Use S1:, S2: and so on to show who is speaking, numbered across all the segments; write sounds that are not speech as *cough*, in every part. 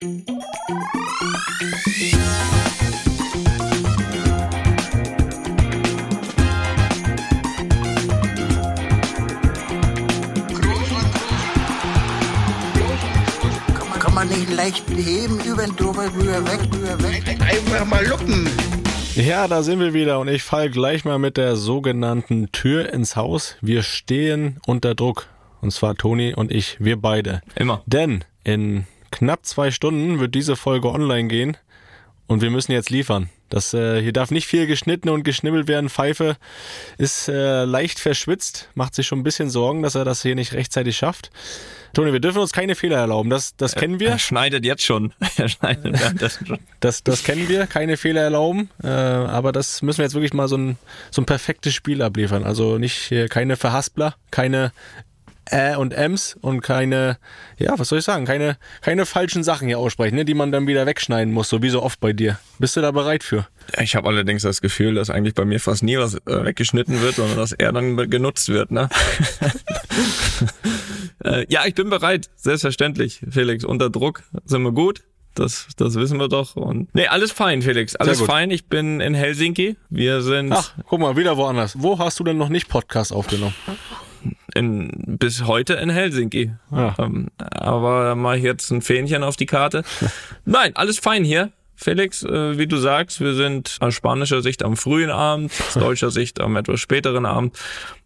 S1: Kann man nicht leicht heben, über den drüber, rüber, weg, rüber, weg. Einfach mal luppen.
S2: Ja, da sind wir wieder und ich fall gleich mal mit der sogenannten Tür ins Haus. Wir stehen unter Druck. Und zwar Toni und ich, wir beide.
S3: Immer.
S2: Denn in knapp zwei Stunden wird diese Folge online gehen und wir müssen jetzt liefern. Das, äh, hier darf nicht viel geschnitten und geschnibbelt werden. Pfeife ist äh, leicht verschwitzt, macht sich schon ein bisschen Sorgen, dass er das hier nicht rechtzeitig schafft. Toni, wir dürfen uns keine Fehler erlauben. Das, das kennen wir.
S3: Er schneidet jetzt schon. *laughs* Er schneidet währenddessen schon.
S2: Das, das kennen wir, keine Fehler erlauben. Äh, aber das müssen wir jetzt wirklich mal so ein, so ein perfektes Spiel abliefern. Also nicht keine Verhaspler, keine Ä und Ms und keine, ja, was soll ich sagen, keine, keine falschen Sachen hier aussprechen, ne, die man dann wieder wegschneiden muss, so wie so oft bei dir. Bist du da bereit für?
S3: Ich habe allerdings das Gefühl, dass eigentlich bei mir fast nie was äh, weggeschnitten wird, sondern dass er dann genutzt wird. Ne? *laughs* äh, ja, ich bin bereit, selbstverständlich, Felix. Unter Druck sind wir gut. Das, das wissen wir doch. Und nee, alles fein, Felix. Alles fein. Ich bin in Helsinki. Wir sind
S2: Ach, guck mal, wieder woanders. Wo hast du denn noch nicht Podcast aufgenommen?
S3: In, bis heute in Helsinki.
S2: Ja.
S3: Ähm, aber mache ich jetzt ein Fähnchen auf die Karte. *laughs* Nein, alles fein hier. Felix, äh, wie du sagst, wir sind aus spanischer Sicht am frühen Abend, aus *laughs* deutscher Sicht am etwas späteren Abend,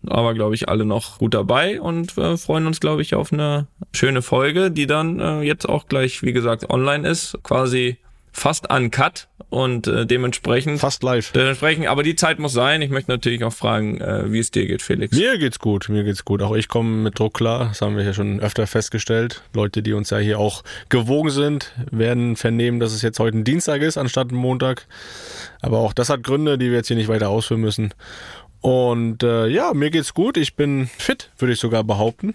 S3: aber glaube ich alle noch gut dabei und äh, freuen uns, glaube ich, auf eine schöne Folge, die dann äh, jetzt auch gleich, wie gesagt, online ist, quasi fast uncut und äh, dementsprechend
S2: Fast live.
S3: dementsprechend, aber die Zeit muss sein. Ich möchte natürlich auch fragen, äh, wie es dir geht, Felix.
S2: Mir geht's gut, mir geht's gut. Auch ich komme mit Druck klar. Das haben wir ja schon öfter festgestellt. Leute, die uns ja hier auch gewogen sind, werden vernehmen, dass es jetzt heute ein Dienstag ist, anstatt ein Montag. Aber auch das hat Gründe, die wir jetzt hier nicht weiter ausführen müssen. Und äh, ja, mir geht's gut. Ich bin fit, würde ich sogar behaupten.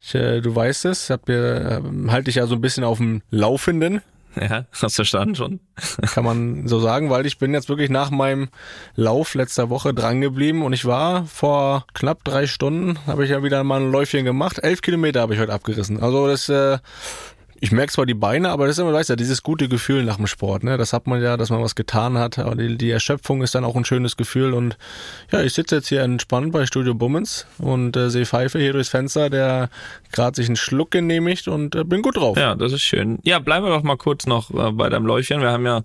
S2: Ich, äh, du weißt es, hab äh, halte ich ja so ein bisschen auf dem Laufenden. *laughs*
S3: Ja, hast verstanden schon. *laughs*
S2: kann man so sagen, weil ich bin jetzt wirklich nach meinem Lauf letzter Woche dran geblieben und ich war vor knapp drei Stunden, habe ich ja wieder mal ein Läufchen gemacht. Elf Kilometer habe ich heute abgerissen. Also das, äh, ich merke zwar die Beine, aber das ist immer, weißt du, dieses gute Gefühl nach dem Sport, ne? Das hat man ja, dass man was getan hat. Aber die, die Erschöpfung ist dann auch ein schönes Gefühl und ja, ich sitze jetzt hier entspannt bei Studio Bummens und äh, sehe Pfeife hier durchs Fenster, der gerade sich einen Schluck genehmigt und äh, bin gut drauf.
S3: Ja, das ist schön. Ja, bleiben wir doch mal kurz noch äh, bei deinem Läufchen. Wir haben ja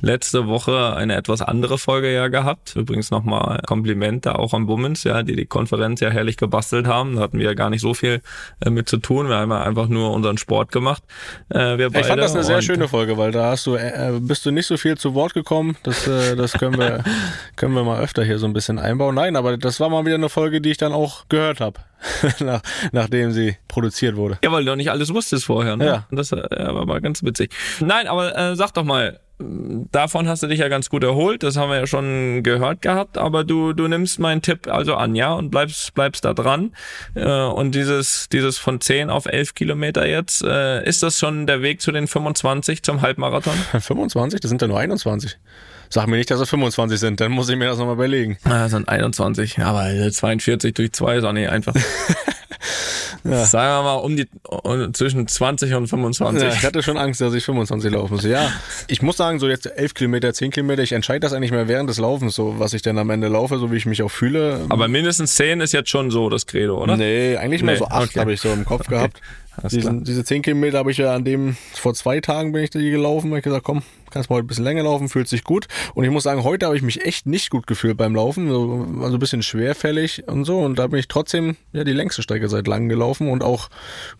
S3: letzte Woche eine etwas andere Folge ja gehabt. Übrigens nochmal Kompliment da auch an Bummens, ja, die die Konferenz ja herrlich gebastelt haben. Da hatten wir ja gar nicht so viel äh, mit zu tun. Wir haben ja einfach nur unseren Sport gemacht. Äh, wir beide.
S2: Ich fand das eine sehr schöne Folge, weil da hast du, äh, bist du nicht so viel zu Wort gekommen. Das, äh, das können wir, *laughs* können wir mal öfter hier so ein bisschen einbauen. Nein, aber das war mal wieder eine Folge, die ich dann auch gehört habe, *laughs* nach, nachdem sie produziert wurde.
S3: Ja, weil du noch nicht alles wusstest vorher. Ne?
S2: Ja.
S3: Das äh, war mal ganz witzig. Nein, aber äh, sag doch mal, davon hast du dich ja ganz gut erholt. Das haben wir ja schon gehört gehabt. Aber du, du nimmst meinen Tipp also an, ja, und bleibst, bleibst da dran. Äh, und dieses, dieses von 10 auf 11 Kilometer jetzt, äh, ist das schon der Weg zu den 25 zum Halbmarathon? *laughs*
S2: 25? Das sind ja nur 21. Sag mir nicht, dass es 25 sind, dann muss ich mir das nochmal überlegen.
S3: Ah, das sind 21, ja, aber 42 durch 2 ist auch nicht einfach. *laughs* Sagen wir mal um die um, zwischen 20 und 25.
S2: Ja, ich hatte schon Angst, dass ich 25 laufen muss. Ja, ich muss sagen, so jetzt 11 Kilometer, 10 Kilometer, ich entscheide das eigentlich mehr während des Laufens, so was ich dann am Ende laufe, so wie ich mich auch fühle.
S3: Aber mindestens 10 ist jetzt schon so das Credo, oder?
S2: Nee, eigentlich mehr
S3: Nee,
S2: so 8
S3: okay.
S2: habe ich so im Kopf gehabt. Diesen, diese 10 Kilometer habe ich ja an dem, vor zwei Tagen bin ich die gelaufen. Hab ich gesagt, komm, kannst mal heute ein bisschen länger laufen, fühlt sich gut. Und ich muss sagen, heute habe ich mich echt nicht gut gefühlt beim Laufen. So, also ein bisschen schwerfällig und so. Und da bin ich trotzdem ja die längste Strecke seit langem gelaufen und auch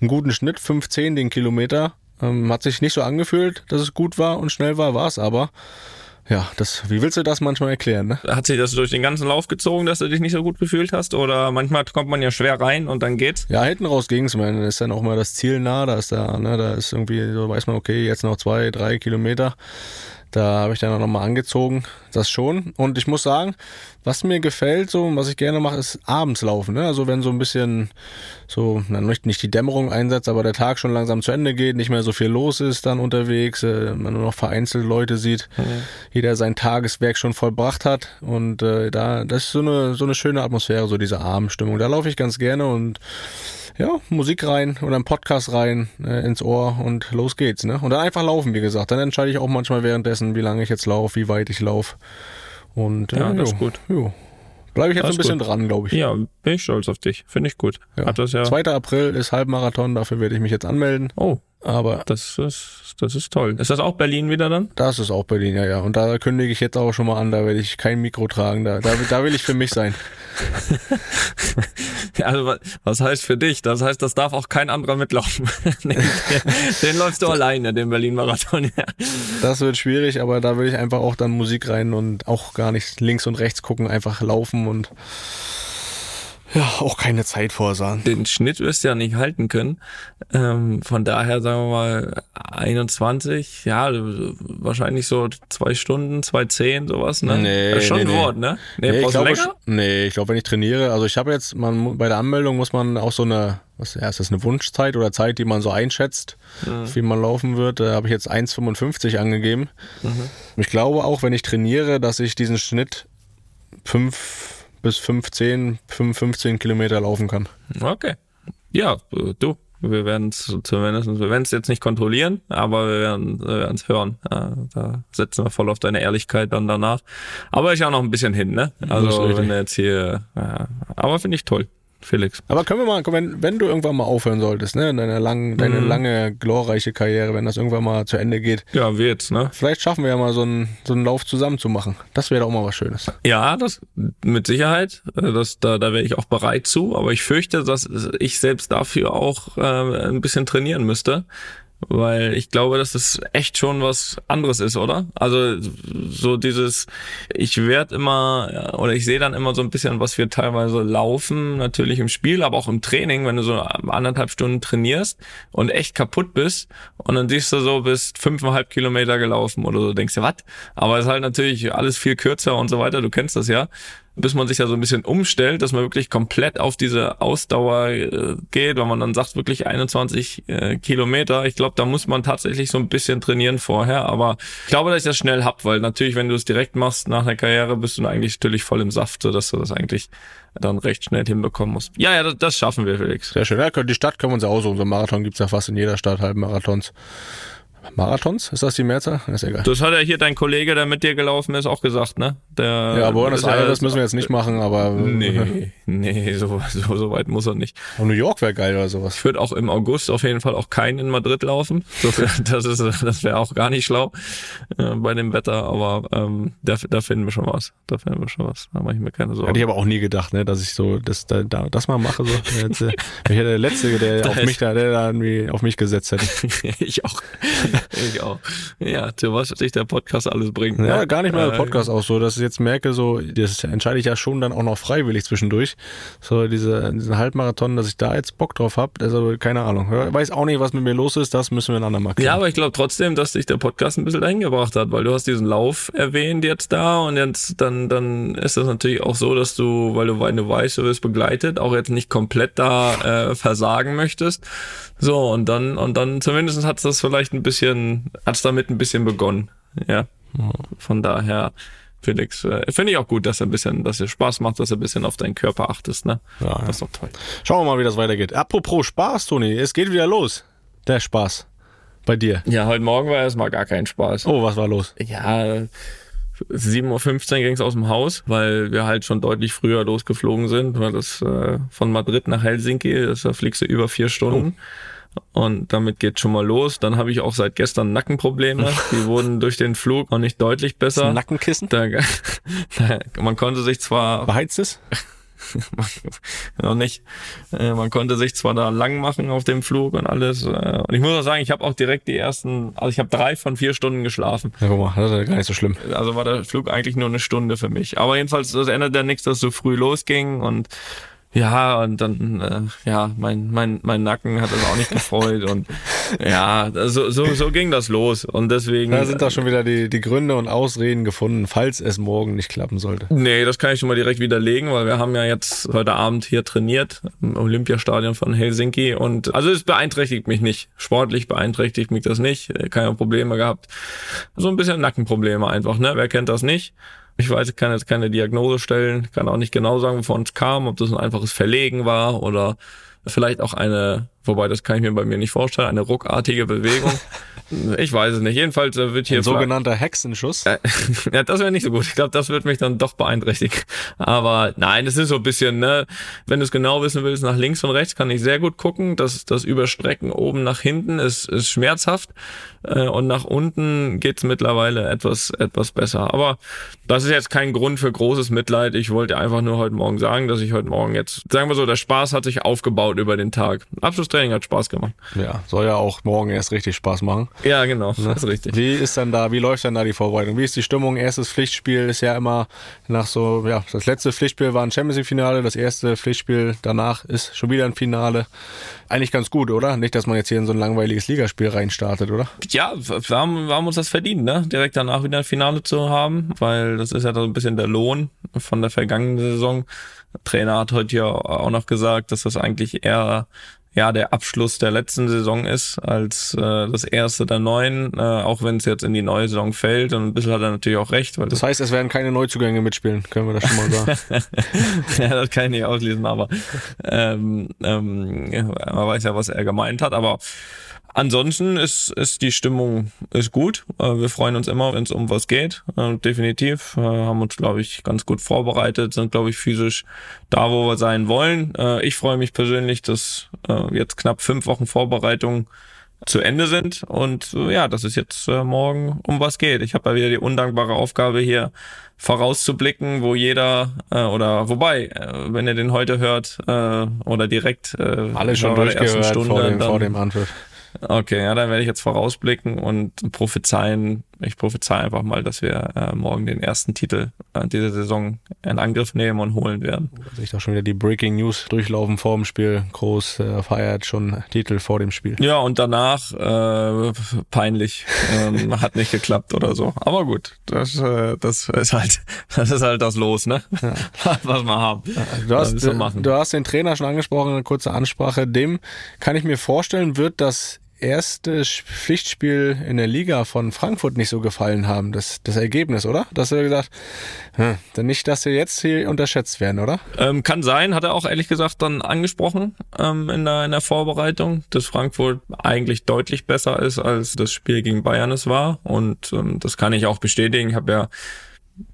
S2: einen guten Schnitt, 15 den Kilometer. Ähm, hat sich nicht so angefühlt, dass es gut war und schnell war, war es aber. Ja, das, wie willst du das manchmal erklären, ne?
S3: Hat sich das durch den ganzen Lauf gezogen, dass du dich nicht so gut gefühlt hast? Oder manchmal kommt man ja schwer rein und dann geht's?
S2: Ja, hinten raus ging's, man. Ist dann auch mal das Ziel nah, da ist da, ne, da ist irgendwie, so weiß man, okay, jetzt noch zwei, drei Kilometer. Da habe ich dann auch nochmal angezogen, das schon. Und ich muss sagen, was mir gefällt, so, und was ich gerne mache, ist abends laufen. Ne? Also wenn so ein bisschen so, na, nicht, nicht die Dämmerung einsetzt, aber der Tag schon langsam zu Ende geht, nicht mehr so viel los ist dann unterwegs, äh, man nur noch vereinzelt Leute sieht, jeder sein Tageswerk schon vollbracht hat. Und äh, da, das ist so eine, so eine schöne Atmosphäre, so diese Abendstimmung. Da laufe ich ganz gerne und ja, Musik rein oder einen Podcast rein äh, ins Ohr und los geht's, ne? Und dann einfach laufen, wie gesagt. Dann entscheide ich auch manchmal währenddessen, wie lange ich jetzt laufe, wie weit ich laufe. Und
S3: Ja,
S2: äh,
S3: das
S2: jo,
S3: ist gut.
S2: Jo. Bleibe ich jetzt ein bisschen
S3: gut.
S2: dran, glaube ich.
S3: Ja, bin ich stolz auf dich. Finde ich gut.
S2: Ja.
S3: Hat das ja.
S2: 2. April ist Halbmarathon, dafür werde ich mich jetzt anmelden.
S3: Oh,
S2: Aber
S3: das ist, das ist toll. Ist das auch Berlin wieder dann?
S2: das ist auch Berlin, ja, ja. Und da kündige ich jetzt auch schon mal an, da werde ich kein Mikro tragen. Da, da, da will ich für mich sein. *laughs*
S3: Also wa- was heißt für dich? Das heißt, das darf auch kein anderer mitlaufen. *laughs* den, den läufst du alleine, den Berlin-Marathon. Ja.
S2: Das wird schwierig, aber da will ich einfach auch dann Musik rein und auch gar nicht links und rechts gucken, einfach laufen und ja, auch keine Zeit vorsahen.
S3: Den Schnitt wirst du ja nicht halten können. Ähm, von daher sagen wir mal 21, ja, wahrscheinlich so zwei Stunden, zwei zehn, sowas, ne?
S2: Nee,
S3: das ist schon
S2: nee,
S3: ein
S2: nee.
S3: Wort, ne? Nee,
S2: Nee, ich glaube, nee, ich glaube, wenn ich trainiere, also ich habe jetzt, man bei der Anmeldung muss man auch so eine, was ja, ist das eine Wunschzeit oder Zeit, die man so einschätzt, wie man laufen wird. Da habe ich jetzt 1,55 angegeben. Ich glaube auch, wenn ich trainiere, dass ich diesen Schnitt 5 bis 15, 15 Kilometer laufen kann.
S3: Okay. Ja, du, wir werden es zumindest, wir werden es jetzt nicht kontrollieren, aber wir werden es hören. Ja, da setzen wir voll auf deine Ehrlichkeit dann danach. Aber ist ja noch ein bisschen hin, ne? Also wenn jetzt hier, ja, aber finde ich toll, Felix.
S2: Aber können wir mal, wenn, wenn du irgendwann mal aufhören solltest, ne, deine, lang, deine lange, glorreiche Karriere, wenn das irgendwann mal zu Ende geht,
S3: Ja, jetzt, ne?
S2: vielleicht schaffen wir ja mal so einen, so einen Lauf zusammen zu machen. Das wäre doch mal was Schönes.
S3: Ja, das mit Sicherheit. Äh, Das, da, da wäre ich auch bereit zu. Aber ich fürchte, dass ich selbst dafür auch äh, ein bisschen trainieren müsste. Weil ich glaube, dass das echt schon was anderes ist, oder? Also so dieses, ich werde immer, oder ich sehe dann immer so ein bisschen, was wir teilweise laufen, natürlich im Spiel, aber auch im Training, wenn du so anderthalb Stunden trainierst und echt kaputt bist und dann siehst du so, bist fünfeinhalb Kilometer gelaufen oder so, denkst du, was? Aber es ist halt natürlich alles viel kürzer und so weiter, du kennst das ja bis man sich ja so ein bisschen umstellt, dass man wirklich komplett auf diese Ausdauer äh, geht, wenn man dann sagt, wirklich 21 äh, Kilometer. Ich glaube, da muss man tatsächlich so ein bisschen trainieren vorher, aber ich glaube, dass ich das schnell hab, weil natürlich, wenn du es direkt machst nach der Karriere, bist du eigentlich natürlich voll im Saft, so dass du das eigentlich dann recht schnell hinbekommen musst. Ja, ja, das, das schaffen wir, Felix.
S2: Sehr schön. Ja, die Stadt können wir uns aussuchen. So einen Marathon gibt's ja fast in jeder Stadt, Halbmarathons. Marathons? Ist das die Mehrzahl? Ist egal.
S3: Das hat ja hier dein Kollege, der mit dir gelaufen ist, auch gesagt, ne? Der,
S2: Ja, Buenos
S3: ist ja-
S2: Aires müssen wir jetzt nicht machen, aber
S3: Nee, nee, so, so, so weit muss er nicht.
S2: Und New York wäre geil oder sowas.
S3: Ich würde auch im August auf jeden Fall auch keinen in Madrid laufen. So, *laughs* das ist, das wäre auch gar nicht schlau äh, bei dem Wetter, aber ähm, da, da finden wir schon was. Da finden wir schon was. Da mache ich mir keine
S2: Hätte
S3: Sorgen.
S2: ich aber auch nie gedacht, ne, dass ich so das, da, da, das mal mache. So. Jetzt, äh, ich hätte der Letzte, der *laughs* auf mich da, der da irgendwie auf mich gesetzt hätte. *laughs*
S3: ich auch. Ich auch. Ja, zu was sich der Podcast alles bringt.
S2: Ja,
S3: ne?
S2: gar nicht mal der
S3: Äh,
S2: Podcast auch so, dass ich jetzt merke, so, das entscheide ich ja schon dann auch noch freiwillig zwischendurch. So, diese, diesen Halbmarathon, dass ich da jetzt Bock drauf habe, also keine Ahnung. Ich weiß auch nicht, was mit mir los ist, das müssen wir ein andermal klären.
S3: Ja, aber ich glaube trotzdem, dass dich der Podcast ein bisschen dahin gebracht hat, weil du hast diesen Lauf erwähnt jetzt da und jetzt dann, dann ist das natürlich auch so, dass du, weil du, du weißt, du wirst begleitet, auch jetzt nicht komplett da äh, versagen möchtest. So, und dann, und dann zumindest hat das vielleicht ein bisschen, hat's damit ein bisschen begonnen. Ja. Von daher, Felix, äh, finde ich auch gut, dass er ein bisschen, dass er Spaß macht, dass er ein bisschen auf deinen Körper achtest, ne?
S2: Ja.
S3: Das ist doch toll.
S2: Schauen wir mal, wie das weitergeht. Apropos Spaß, Toni, es geht wieder los. Der Spaß. Bei dir.
S3: Ja, heute Morgen war erstmal gar kein Spaß.
S2: Oh, was war los?
S3: Ja, 7.15 Uhr ging es aus dem Haus, weil wir halt schon deutlich früher losgeflogen sind, weil das äh, von Madrid nach Helsinki, das, da fliegst du über vier Stunden. Und damit geht schon mal los. Dann habe ich auch seit gestern Nackenprobleme. *laughs* Die wurden durch den Flug noch nicht deutlich besser.
S2: Nackenkissen?
S3: Da, *laughs* da, man konnte sich zwar
S2: Beheizt es? *laughs*
S3: noch nicht. Äh, man konnte sich zwar da lang machen auf dem Flug und alles. Äh, und ich muss auch sagen, ich habe auch direkt die ersten, also ich habe drei von vier Stunden geschlafen.
S2: Ja, guck mal, das ist ja gar nicht so schlimm.
S3: Also war der Flug eigentlich nur eine Stunde für mich. Aber jedenfalls, das ändert ja nichts, dass es so früh losging und ja, und dann, äh, ja, mein, mein, mein Nacken hat das auch nicht gefreut und *laughs* ja, so, so, so ging das los und deswegen.
S2: Da sind doch schon wieder die, die Gründe und Ausreden gefunden, falls es morgen nicht klappen sollte.
S3: Nee, das kann ich schon mal direkt widerlegen, weil wir haben ja jetzt heute Abend hier trainiert im Olympiastadion von Helsinki und also es beeinträchtigt mich nicht. Sportlich beeinträchtigt mich das nicht. Keine Probleme gehabt. So ein bisschen Nackenprobleme einfach, ne? Wer kennt das nicht? Ich weiß, ich kann jetzt keine Diagnose stellen, kann auch nicht genau sagen, wovon es kam, ob das ein einfaches Verlegen war oder Vielleicht auch eine, wobei das kann ich mir bei mir nicht vorstellen, eine ruckartige Bewegung. Ich weiß es nicht. Jedenfalls äh, wird hier.
S2: Ein sogenannter Hexenschuss. *laughs*
S3: ja, das wäre nicht so gut. Ich glaube, das wird mich dann doch beeinträchtigen. Aber nein, es ist so ein bisschen, ne, wenn du es genau wissen willst, nach links und rechts kann ich sehr gut gucken. Das, das Überstrecken oben nach hinten ist, ist schmerzhaft. Äh, und nach unten geht's mittlerweile etwas, etwas besser. Aber das ist jetzt kein Grund für großes Mitleid. Ich wollte einfach nur heute Morgen sagen, dass ich heute Morgen jetzt, sagen wir so, der Spaß hat sich aufgebaut über den Tag. Abschlusstraining hat Spaß gemacht.
S2: Ja, soll ja auch morgen erst richtig Spaß machen.
S3: Ja, genau, ne? das ist richtig.
S2: Wie ist denn da, wie läuft denn da die Vorbereitung? Wie ist die Stimmung? Erstes Pflichtspiel ist ja immer nach so, ja, das letzte Pflichtspiel war ein Champions League Finale, das erste Pflichtspiel danach ist schon wieder ein Finale. Eigentlich ganz gut, oder? Nicht, dass man jetzt hier in so ein langweiliges Ligaspiel reinstartet, oder?
S3: Ja, wir haben, wir haben uns das verdient, ne? Direkt danach wieder ein Finale zu haben, weil das ist ja so ein bisschen der Lohn von der vergangenen Saison. Trainer hat heute ja auch noch gesagt, dass das eigentlich eher ja der Abschluss der letzten Saison ist als äh, das erste der neuen, äh, auch wenn es jetzt in die neue Saison fällt. Und ein bisschen hat er natürlich auch recht.
S2: Weil das heißt, es werden keine Neuzugänge mitspielen, können wir das schon mal sagen. *laughs*
S3: ja, das kann ich nicht auslesen, aber ähm, ähm, man weiß ja, was er gemeint hat. Aber Ansonsten ist, ist die Stimmung ist gut. Äh, wir freuen uns immer, wenn es um was geht. Äh, definitiv. Haben uns, glaube ich, ganz gut vorbereitet, sind, glaube ich, physisch da, wo wir sein wollen. Äh, ich freue mich persönlich, dass jetzt knapp fünf Wochen Vorbereitung zu Ende sind und ja, dass es jetzt morgen um was geht. Ich habe ja wieder die undankbare Aufgabe hier vorauszublicken, wo jeder oder wobei, wenn ihr den heute hört oder direkt
S2: alle schon durchgehört Stunde, vor dem, dann, vor dem Anpfiff
S3: Okay, ja, dann werde ich jetzt vorausblicken und prophezeien. Ich prophezei einfach mal, dass wir äh, morgen den ersten Titel äh, dieser Saison in Angriff nehmen und holen werden.
S2: Da sehe ich doch schon wieder die Breaking News durchlaufen vor dem Spiel. Groß äh, feiert schon Titel vor dem Spiel.
S3: Ja, und danach äh, peinlich. Ähm, *laughs* hat nicht geklappt oder so. Aber gut, das, äh, das ist halt, das ist halt das Los, ne? Ja. *laughs* Was wir haben.
S2: Du hast, du hast den Trainer schon angesprochen, eine kurze Ansprache. Dem kann ich mir vorstellen, wird das erste Pflichtspiel in der Liga von Frankfurt nicht so gefallen haben, das, das Ergebnis, oder? Dass er gesagt, hm, dann nicht, dass wir jetzt hier unterschätzt werden, oder?
S3: Ähm, kann sein, hat er auch ehrlich gesagt dann angesprochen ähm, in, der, in der Vorbereitung, dass Frankfurt eigentlich deutlich besser ist, als das Spiel gegen Bayern es war. Und ähm, das kann ich auch bestätigen. Ich habe ja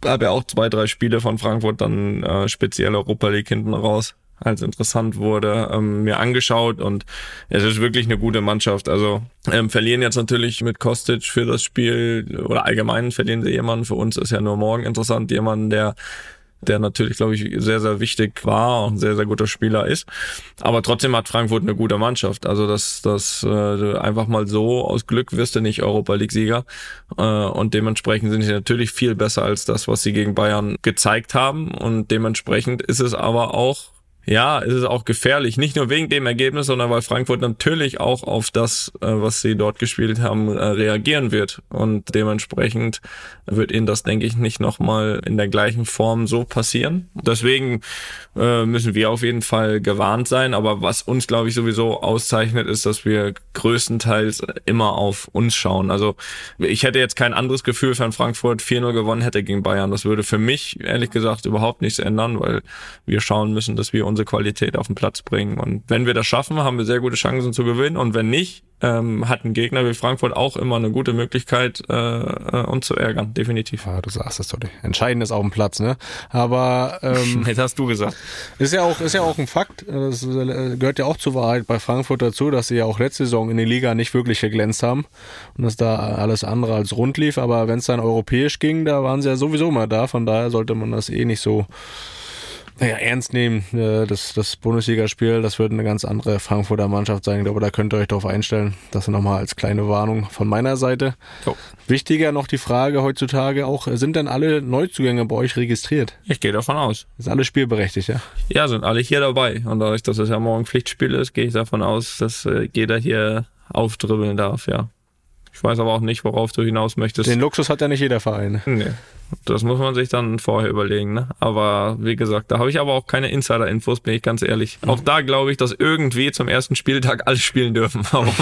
S3: habe ja auch zwei, drei Spiele von Frankfurt dann äh, speziell Europa League hinten raus als interessant wurde, ähm, mir angeschaut und es ist wirklich eine gute Mannschaft. Also ähm, verlieren jetzt natürlich mit Kostic für das Spiel oder allgemein verlieren sie jemanden. Für uns ist ja nur morgen interessant, jemanden, der der natürlich, glaube ich, sehr, sehr wichtig war und sehr, sehr guter Spieler ist. Aber trotzdem hat Frankfurt eine gute Mannschaft. Also das, das äh, einfach mal so aus Glück wirst du nicht Europa League-Sieger. Äh, und dementsprechend sind sie natürlich viel besser als das, was sie gegen Bayern gezeigt haben. Und dementsprechend ist es aber auch ja, es ist auch gefährlich. Nicht nur wegen dem Ergebnis, sondern weil Frankfurt natürlich auch auf das, äh, was sie dort gespielt haben, äh, reagieren wird. Und dementsprechend wird ihnen das, denke ich, nicht nochmal in der gleichen Form so passieren. Deswegen äh, müssen wir auf jeden Fall gewarnt sein. Aber was uns, glaube ich, sowieso auszeichnet, ist, dass wir größtenteils immer auf uns schauen. Also ich hätte jetzt kein anderes Gefühl, wenn Frankfurt 4-0 gewonnen hätte gegen Bayern. Das würde für mich, ehrlich gesagt, überhaupt nichts ändern, weil wir schauen müssen, dass wir unsere Qualität auf den Platz bringen. Und wenn wir das schaffen, haben wir sehr gute Chancen zu gewinnen. Und wenn nicht, ähm, hat ein Gegner wie Frankfurt auch immer eine gute Möglichkeit, äh, äh uns zu ärgern, definitiv.
S2: Ja, du sagst es doch. Entscheidend ist auf dem Platz, ne? Aber
S3: ähm, *laughs* jetzt hast du gesagt.
S2: Ist ja auch, ist ja auch ein Fakt. Das äh, gehört ja auch zur Wahrheit bei Frankfurt dazu, dass sie ja auch letzte Saison in der Liga nicht wirklich geglänzt haben und dass da alles andere als rund lief. Aber wenn es dann europäisch ging, da waren sie ja sowieso mal da. Von daher sollte man das eh nicht so naja, ernst nehmen. Äh, das, das Bundesligaspiel, das wird eine ganz andere Frankfurter Mannschaft sein. Ich glaube, da könnt ihr euch darauf einstellen. Das nochmal als kleine Warnung von meiner Seite. Oh. Wichtiger noch die Frage heutzutage auch, sind denn alle Neuzugänge bei euch registriert?
S3: Ich gehe davon aus.
S2: Ist alle spielberechtigt, ja?
S3: Ja, sind alle hier dabei. Und dadurch, dass es ja morgen Pflichtspiel ist, gehe ich davon aus, dass äh, jeder hier aufdribbeln darf, ja. Ich weiß aber auch nicht, worauf du hinaus möchtest.
S2: Den Luxus hat ja nicht jeder Verein.
S3: Nee. Das muss man sich dann vorher überlegen. Ne? Aber wie gesagt, da habe ich aber auch keine Insider-Infos, bin ich ganz ehrlich. Mhm. Auch da glaube ich, dass irgendwie zum ersten Spieltag alle spielen dürfen. *laughs* Warum,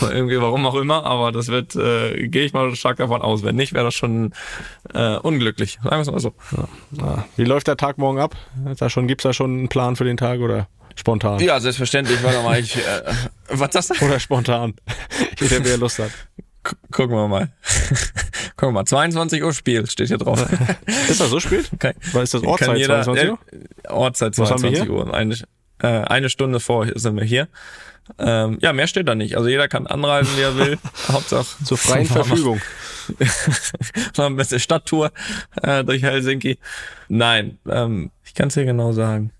S3: irgendwie, warum auch immer. Aber das wird, äh, gehe ich mal stark davon aus. Wenn nicht, wäre das schon äh, unglücklich. Sagen wir es mal so.
S2: Ja. Wie läuft der Tag morgen ab? Da schon, gibt's da schon einen Plan für den Tag oder? Spontan.
S4: Ja, selbstverständlich. Warte mal, ich, äh, was das?
S2: Oder spontan. *laughs* Jeder, wer Lust hat.
S4: Gucken wir mal. *laughs* Gucken wir mal. 22 Uhr Spiel steht hier drauf. *laughs*
S2: ist das so spät?
S4: Okay.
S2: Was ist das Ortszeit?
S4: jeder,
S2: 22 Uhr?
S4: Äh, Ortszeit 22 Uhr. Eine, äh, eine Stunde vor sind wir hier. Ähm, ja, mehr steht da nicht. Also jeder kann anreisen, wie er will. *laughs* Hauptsache
S2: zur freien Verfügung.
S4: Noch ein bisschen Stadttour äh, durch Helsinki. Nein, ähm, ich kann es dir genau sagen.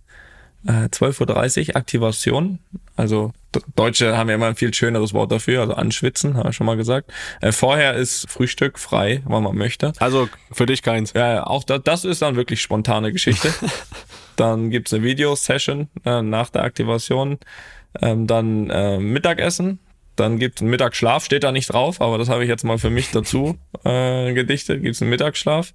S4: Äh, 12.30 Uhr Aktivation. Also Deutsche haben ja immer ein viel schöneres Wort dafür, also anschwitzen, habe ich schon mal gesagt. Äh, vorher ist Frühstück frei, wann man möchte.
S2: Also für dich keins.
S4: Ja, auch da, das ist dann wirklich spontane Geschichte. *laughs* dann gibt's eine Videosession äh, nach der Aktivation. Ähm, dann äh, Mittagessen, dann gibt es einen Mittagsschlaf, steht da nicht drauf, aber das habe ich jetzt mal für mich dazu äh, gedichtet. Gibt es einen Mittagsschlaf.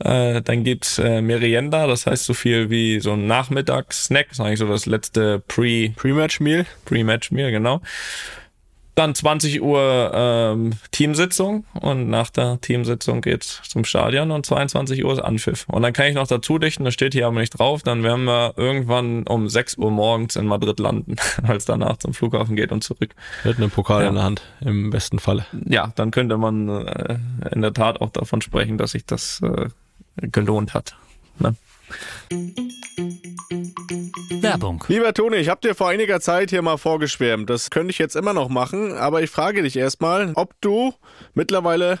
S4: Äh, dann gibt's äh, Merienda, das heißt so viel wie so ein Nachmittagssnack, das ist eigentlich so das letzte Pre
S2: Pre-Match Meal.
S4: Pre-Match Meal, genau. Dann 20 Uhr ähm, Teamsitzung und nach der Teamsitzung geht's zum Stadion und 22 Uhr ist Anpfiff. Und dann kann ich noch dazu dichten, das steht hier aber nicht drauf, dann werden wir irgendwann um 6 Uhr morgens in Madrid landen, *laughs* es danach zum Flughafen geht und zurück.
S2: Mit einem Pokal ja. in der Hand, im besten Falle.
S4: Ja, dann könnte man äh, in der Tat auch davon sprechen, dass sich das äh, gelohnt hat. Ne?
S2: Werbung. Lieber Toni, ich habe dir vor einiger Zeit hier mal vorgeschwärmt. Das könnte ich jetzt immer noch machen, aber ich frage dich erstmal, ob du mittlerweile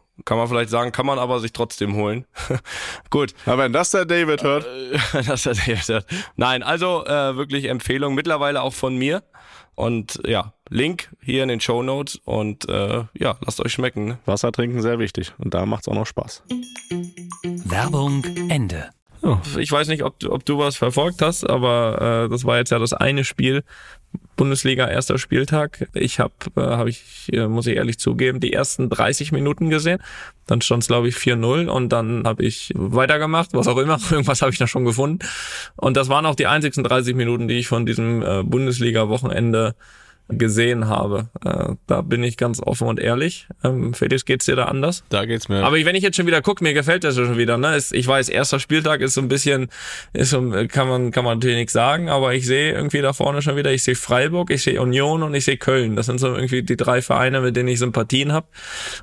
S3: kann man vielleicht sagen, kann man aber sich trotzdem holen. *laughs* Gut.
S2: Aber wenn das der David hört.
S3: Äh, *laughs* das der David hört. Nein, also äh, wirklich Empfehlung, mittlerweile auch von mir. Und ja, Link hier in den Show Notes und äh, ja, lasst euch schmecken. Ne?
S2: Wasser trinken sehr wichtig und da macht's auch noch Spaß.
S5: Werbung Ende.
S3: Ich weiß nicht, ob, ob du was verfolgt hast, aber äh, das war jetzt ja das eine Spiel, Bundesliga erster Spieltag. Ich habe, äh, hab ich, äh, muss ich ehrlich zugeben, die ersten 30 Minuten gesehen. Dann stand es, glaube ich, 4-0 und dann habe ich weitergemacht, was auch immer. *laughs* Irgendwas habe ich da schon gefunden. Und das waren auch die einzigsten 30 Minuten, die ich von diesem äh, Bundesliga-Wochenende gesehen habe. Äh, da bin ich ganz offen und ehrlich. Ähm, Felix, geht's dir da anders?
S2: Da geht's mir.
S3: Aber wenn ich jetzt schon wieder gucke, mir gefällt das schon wieder. Ne? Ich weiß, erster Spieltag ist so ein bisschen, ist so, kann man kann man natürlich nichts sagen, aber ich sehe irgendwie da vorne schon wieder. Ich sehe Freiburg, ich sehe Union und ich sehe Köln. Das sind so irgendwie die drei Vereine, mit denen ich Sympathien habe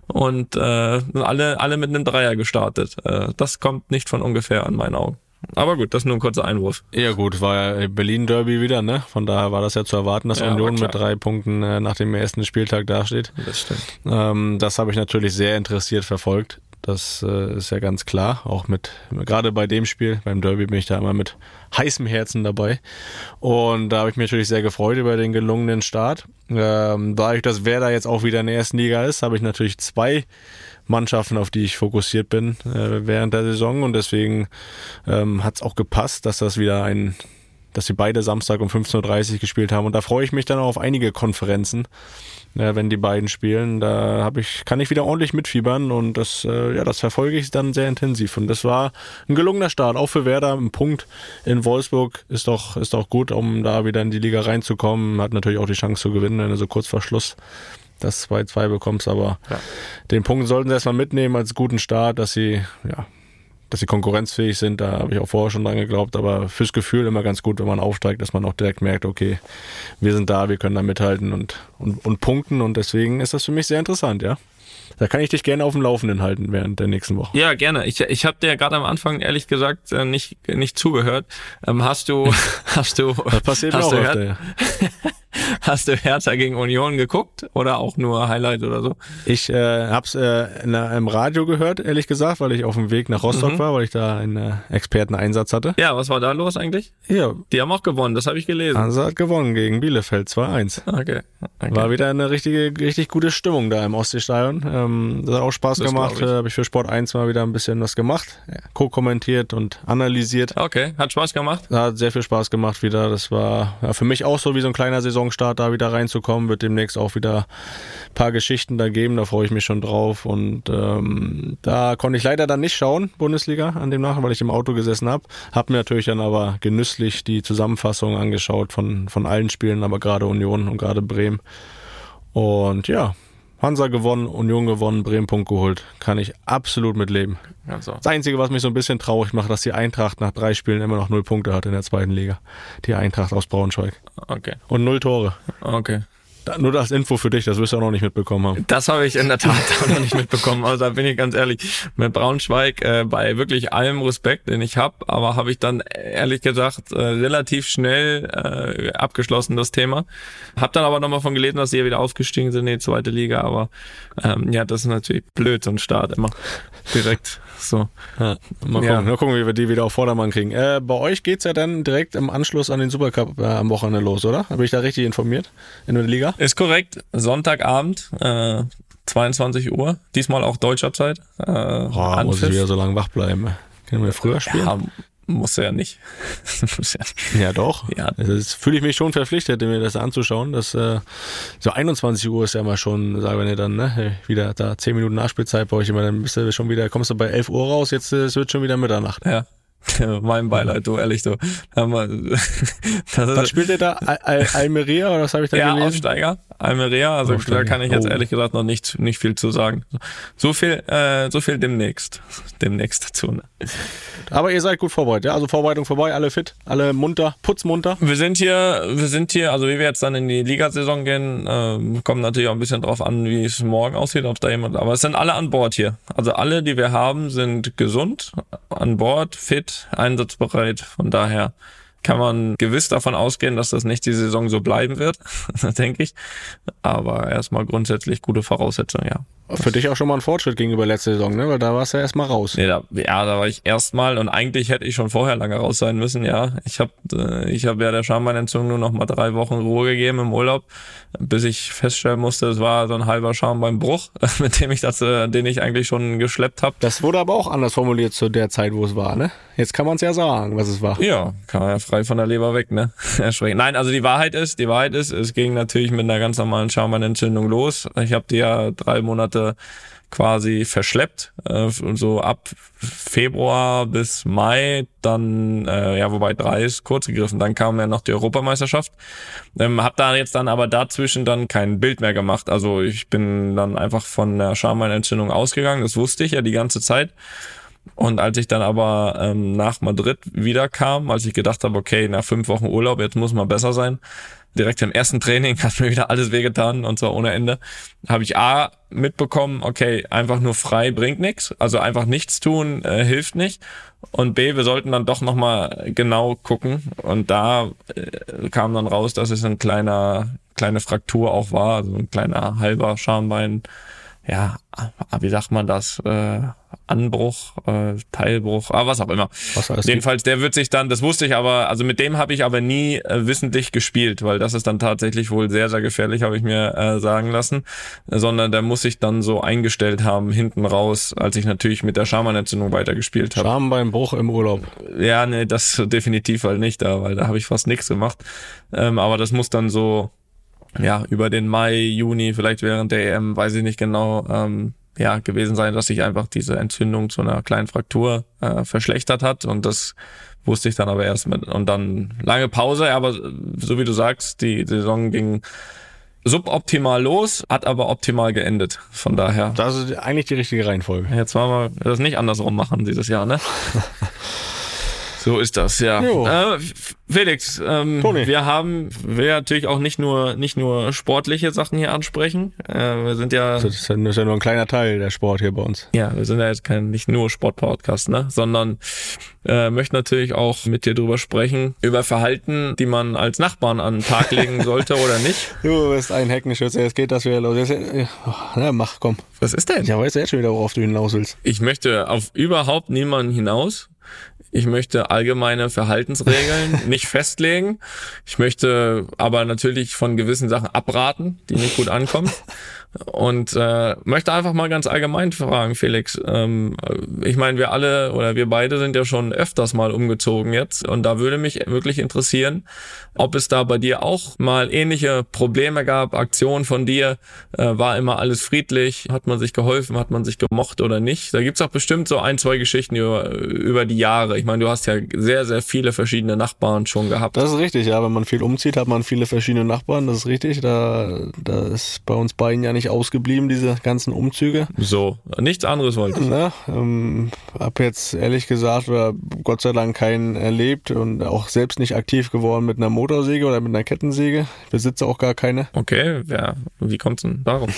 S3: und äh, alle alle mit einem Dreier gestartet. Äh, das kommt nicht von ungefähr an meinen Augen. Aber gut, das ist nur ein kurzer Einwurf.
S2: Ja gut, war ja Berlin-Derby wieder, ne? Von daher war das ja zu erwarten, dass ja, Union mit drei Punkten äh, nach dem ersten Spieltag dasteht.
S3: Das stimmt.
S2: Ähm, das habe ich natürlich sehr interessiert verfolgt. Das äh, ist ja ganz klar. Auch mit, gerade bei dem Spiel, beim Derby bin ich da immer mit heißem Herzen dabei. Und da habe ich mich natürlich sehr gefreut über den gelungenen Start. Ähm, dadurch, dass Werder jetzt auch wieder in der ersten Liga ist, habe ich natürlich zwei Mannschaften, auf die ich fokussiert bin äh, während der Saison und deswegen ähm, hat es auch gepasst, dass das wieder ein dass sie beide Samstag um 15.30 Uhr gespielt haben. Und da freue ich mich dann auch auf einige Konferenzen, äh, wenn die beiden spielen. Da hab ich, kann ich wieder ordentlich mitfiebern und das, äh, ja, das verfolge ich dann sehr intensiv. Und das war ein gelungener Start, auch für Werder. Ein Punkt in Wolfsburg ist doch, ist doch gut, um da wieder in die Liga reinzukommen. Hat natürlich auch die Chance zu gewinnen, wenn er so kurz vor Schluss das 2-2 bekommst, aber ja. Den Punkt sollten sie erstmal mitnehmen als guten Start, dass sie, ja, dass sie konkurrenzfähig sind, da habe ich auch vorher schon dran geglaubt, aber fürs Gefühl immer ganz gut, wenn man aufsteigt, dass man auch direkt merkt, okay, wir sind da, wir können da mithalten und, und, und punkten und deswegen ist das für mich sehr interessant, ja. Da kann ich dich gerne auf dem Laufenden halten während der nächsten Woche.
S3: Ja, gerne. Ich, ich habe dir gerade am Anfang ehrlich gesagt äh, nicht nicht zugehört. Ähm, hast du *laughs* hast du
S2: das passiert hast auch öfter, ja. *laughs*
S3: Hast du Hertha gegen Union geguckt oder auch nur Highlight oder so?
S2: Ich äh, habe es äh, im Radio gehört, ehrlich gesagt, weil ich auf dem Weg nach Rostock mhm. war, weil ich da einen äh, Experteneinsatz hatte.
S3: Ja, was war da los eigentlich?
S2: Ja.
S3: Die haben auch gewonnen, das habe ich gelesen.
S2: Hansa hat gewonnen gegen Bielefeld 2-1.
S3: Okay. okay.
S2: War wieder eine richtige, richtig gute Stimmung da im Ostseestadion. Ähm, das hat auch Spaß das gemacht. Äh, habe ich für Sport 1 mal wieder ein bisschen was gemacht, co-kommentiert und analysiert.
S3: Okay, hat Spaß gemacht?
S2: Hat sehr viel Spaß gemacht wieder. Das war ja, für mich auch so wie so ein kleiner Saisonstart da wieder reinzukommen. Wird demnächst auch wieder ein paar Geschichten da geben. Da freue ich mich schon drauf. Und ähm, da konnte ich leider dann nicht schauen, Bundesliga, an dem Nachhinein, weil ich im Auto gesessen habe. Hab mir natürlich dann aber genüsslich die Zusammenfassung angeschaut von, von allen Spielen, aber gerade Union und gerade Bremen. Und ja, Hansa gewonnen, Union gewonnen, Bremen Punkt geholt. Kann ich absolut mitleben. Also. Das Einzige, was mich so ein bisschen traurig macht, dass die Eintracht nach drei Spielen immer noch null Punkte hat in der zweiten Liga. Die Eintracht aus Braunschweig.
S3: Okay.
S2: Und null Tore.
S3: Okay.
S2: Nur das Info für dich, das wirst du auch noch nicht mitbekommen haben.
S3: Das habe ich in der Tat *laughs* auch noch nicht mitbekommen. Also da bin ich ganz ehrlich. Mit Braunschweig, äh, bei wirklich allem Respekt, den ich habe, aber habe ich dann ehrlich gesagt äh, relativ schnell äh, abgeschlossen, das Thema. Hab dann aber nochmal von gelesen, dass sie ja wieder aufgestiegen sind in die zweite Liga, aber ähm, ja, das ist natürlich blöd, so ein Start immer direkt so.
S2: Ja, mal, gucken, ja. mal gucken, wie wir die wieder auf Vordermann kriegen. Äh, bei euch geht's ja dann direkt im Anschluss an den Supercup äh, am Wochenende los, oder? Habe ich da richtig informiert in der Liga?
S3: Ist korrekt. Sonntagabend, äh, 22 Uhr. Diesmal auch deutscher Zeit. Äh,
S2: Boah, muss ich wieder so lange wach bleiben. Können wir früher spielen?
S3: Ja, muss *laughs* ja nicht.
S2: ja, doch. Ja. Das fühle ich mich schon verpflichtet, mir das anzuschauen. Das, äh, so 21 Uhr ist ja mal schon, sagen wir dann, ne, wieder da 10 Minuten Nachspielzeit bei euch immer, dann bist du schon wieder, kommst du bei 11 Uhr raus, jetzt äh, es wird schon wieder Mitternacht.
S3: Ja. *laughs* mein Beileid, du, ehrlich, du. *laughs*
S2: was spielt ihr da? Al Al Almeria oder was habe ich da
S3: ja,
S2: gelesen?
S3: Aufsteiger. Almeria. Also
S2: Oh,
S3: da kann ich jetzt
S2: Oh.
S3: ehrlich gesagt noch nicht, nicht viel zu sagen. So viel, äh, so viel demnächst. Demnächst dazu. Ne?
S2: Aber ihr seid gut vorbereitet, ja? Also Vorbereitung vorbei, alle fit, alle munter, putzmunter.
S3: Wir sind hier, wir sind hier, also wie wir jetzt dann in die Ligasaison gehen, ähm, kommt natürlich auch ein bisschen drauf an, wie es morgen aussieht, ob da jemand, aber es sind alle an Bord hier. Also alle, die wir haben, sind gesund, an Bord, fit, einsatzbereit. Von daher kann man gewiss davon ausgehen, dass das nicht die Saison so bleiben wird, *laughs* denke ich. Aber erstmal grundsätzlich gute Voraussetzungen, ja.
S2: Für dich auch schon mal ein Fortschritt gegenüber letzter Saison, ne? Weil da warst du ja erstmal raus.
S3: Nee, da, ja, da war ich erstmal und eigentlich hätte ich schon vorher lange raus sein müssen, ja. Ich habe äh, ich hab ja der Schambeinentzündung nur noch mal drei Wochen Ruhe gegeben im Urlaub, bis ich feststellen musste, es war so ein halber Schambeinbruch, *laughs* mit dem ich das, äh, den ich eigentlich schon geschleppt habe.
S2: Das wurde aber auch anders formuliert zu der Zeit, wo es war, ne? Jetzt kann man es ja sagen, was es war.
S3: Ja, kann man ja frei von der Leber weg, ne? *laughs* Nein, also die Wahrheit ist, die Wahrheit ist, es ging natürlich mit einer ganz normalen Schambeinentzündung los. Ich habe die ja drei Monate quasi verschleppt, äh, so ab Februar bis Mai, dann, äh, ja, wobei drei ist kurz gegriffen, dann kam ja noch die Europameisterschaft. Ähm, hab da jetzt dann aber dazwischen dann kein Bild mehr gemacht. Also ich bin dann einfach von der Schambeinentzündung ausgegangen, das wusste ich ja die ganze Zeit. Und als ich dann aber ähm, nach Madrid wiederkam, als ich gedacht habe, okay, nach fünf Wochen Urlaub, jetzt muss mal besser sein, direkt im ersten Training *laughs* hat mir wieder alles wehgetan und zwar ohne Ende, habe ich A mitbekommen, okay, einfach nur frei bringt nichts, also einfach nichts tun äh, hilft nicht. Und B, wir sollten dann doch nochmal genau gucken. Und da äh, kam dann raus, dass es ein kleiner, kleine Fraktur auch war, also ein kleiner halber Schambein, ja, wie sagt man das, äh, Anbruch, äh, Teilbruch, aber was auch immer.
S2: Was
S3: Jedenfalls, der wird sich dann, das wusste ich aber, also mit dem habe ich aber nie äh, wissentlich gespielt, weil das ist dann tatsächlich wohl sehr, sehr gefährlich, habe ich mir äh, sagen lassen, sondern der muss sich dann so eingestellt haben, hinten raus, als ich natürlich mit der Schamanentzündung weitergespielt habe.
S2: Schambeinbruch im Urlaub.
S3: Ja, nee, das definitiv halt nicht da, weil da habe ich fast nichts gemacht. Ähm, aber das muss dann so, ja, über den Mai, Juni, vielleicht während der EM, weiß ich nicht genau, ähm, ja, gewesen sein, dass sich einfach diese Entzündung zu einer kleinen Fraktur äh, verschlechtert hat und das wusste ich dann aber erst mit und dann lange Pause, aber so wie du sagst, die Saison ging suboptimal los, hat aber optimal geendet. Von daher.
S2: Das ist eigentlich die richtige Reihenfolge.
S3: Jetzt wollen wir das nicht andersrum machen dieses Jahr, ne? *laughs* So ist das, ja. Äh, Felix, ähm, wir haben, wir natürlich auch nicht nur nicht nur sportliche Sachen hier ansprechen. Äh, wir sind ja,
S2: Das ist ja das ist ja nur ein kleiner Teil der Sport hier bei uns.
S3: ja, wir sind ja jetzt kein nicht nur Sportpodcast, ne, sondern äh, möchten natürlich auch mit dir drüber sprechen über Verhalten, die man als Nachbarn an den Tag legen *laughs* sollte oder nicht.
S2: Du bist ein Heckenschütze, jetzt geht das wieder los. Jetzt, äh, na, mach, komm.
S3: Was ist denn?
S2: Ich weiß jetzt schon wieder, worauf du hinaus willst.
S3: Ich möchte auf überhaupt niemanden hinaus. Ich möchte allgemeine Verhaltensregeln *laughs* nicht festlegen. Ich möchte aber natürlich von gewissen Sachen abraten, die nicht gut ankommen. Und äh, möchte einfach mal ganz allgemein fragen, Felix. Ähm, ich meine, wir alle oder wir beide sind ja schon öfters mal umgezogen jetzt. Und da würde mich wirklich interessieren, ob es da bei dir auch mal ähnliche Probleme gab, Aktionen von dir. Äh, war immer alles friedlich? Hat man sich geholfen? Hat man sich gemocht oder nicht? Da gibt's auch bestimmt so ein, zwei Geschichten über, über die Jahre. Ich meine, du hast ja sehr, sehr viele verschiedene Nachbarn schon gehabt.
S2: Das ist richtig, ja. Wenn man viel umzieht, hat man viele verschiedene Nachbarn. Das ist richtig. Da, da ist bei uns beiden ja nicht ausgeblieben, diese ganzen Umzüge.
S3: So, nichts anderes wollte ich.
S2: Ne? Ähm, hab jetzt ehrlich gesagt oder Gott sei Dank keinen erlebt und auch selbst nicht aktiv geworden mit einer Motorsäge oder mit einer Kettensäge. Ich besitze auch gar keine.
S3: Okay, ja, wie kommt's denn darum?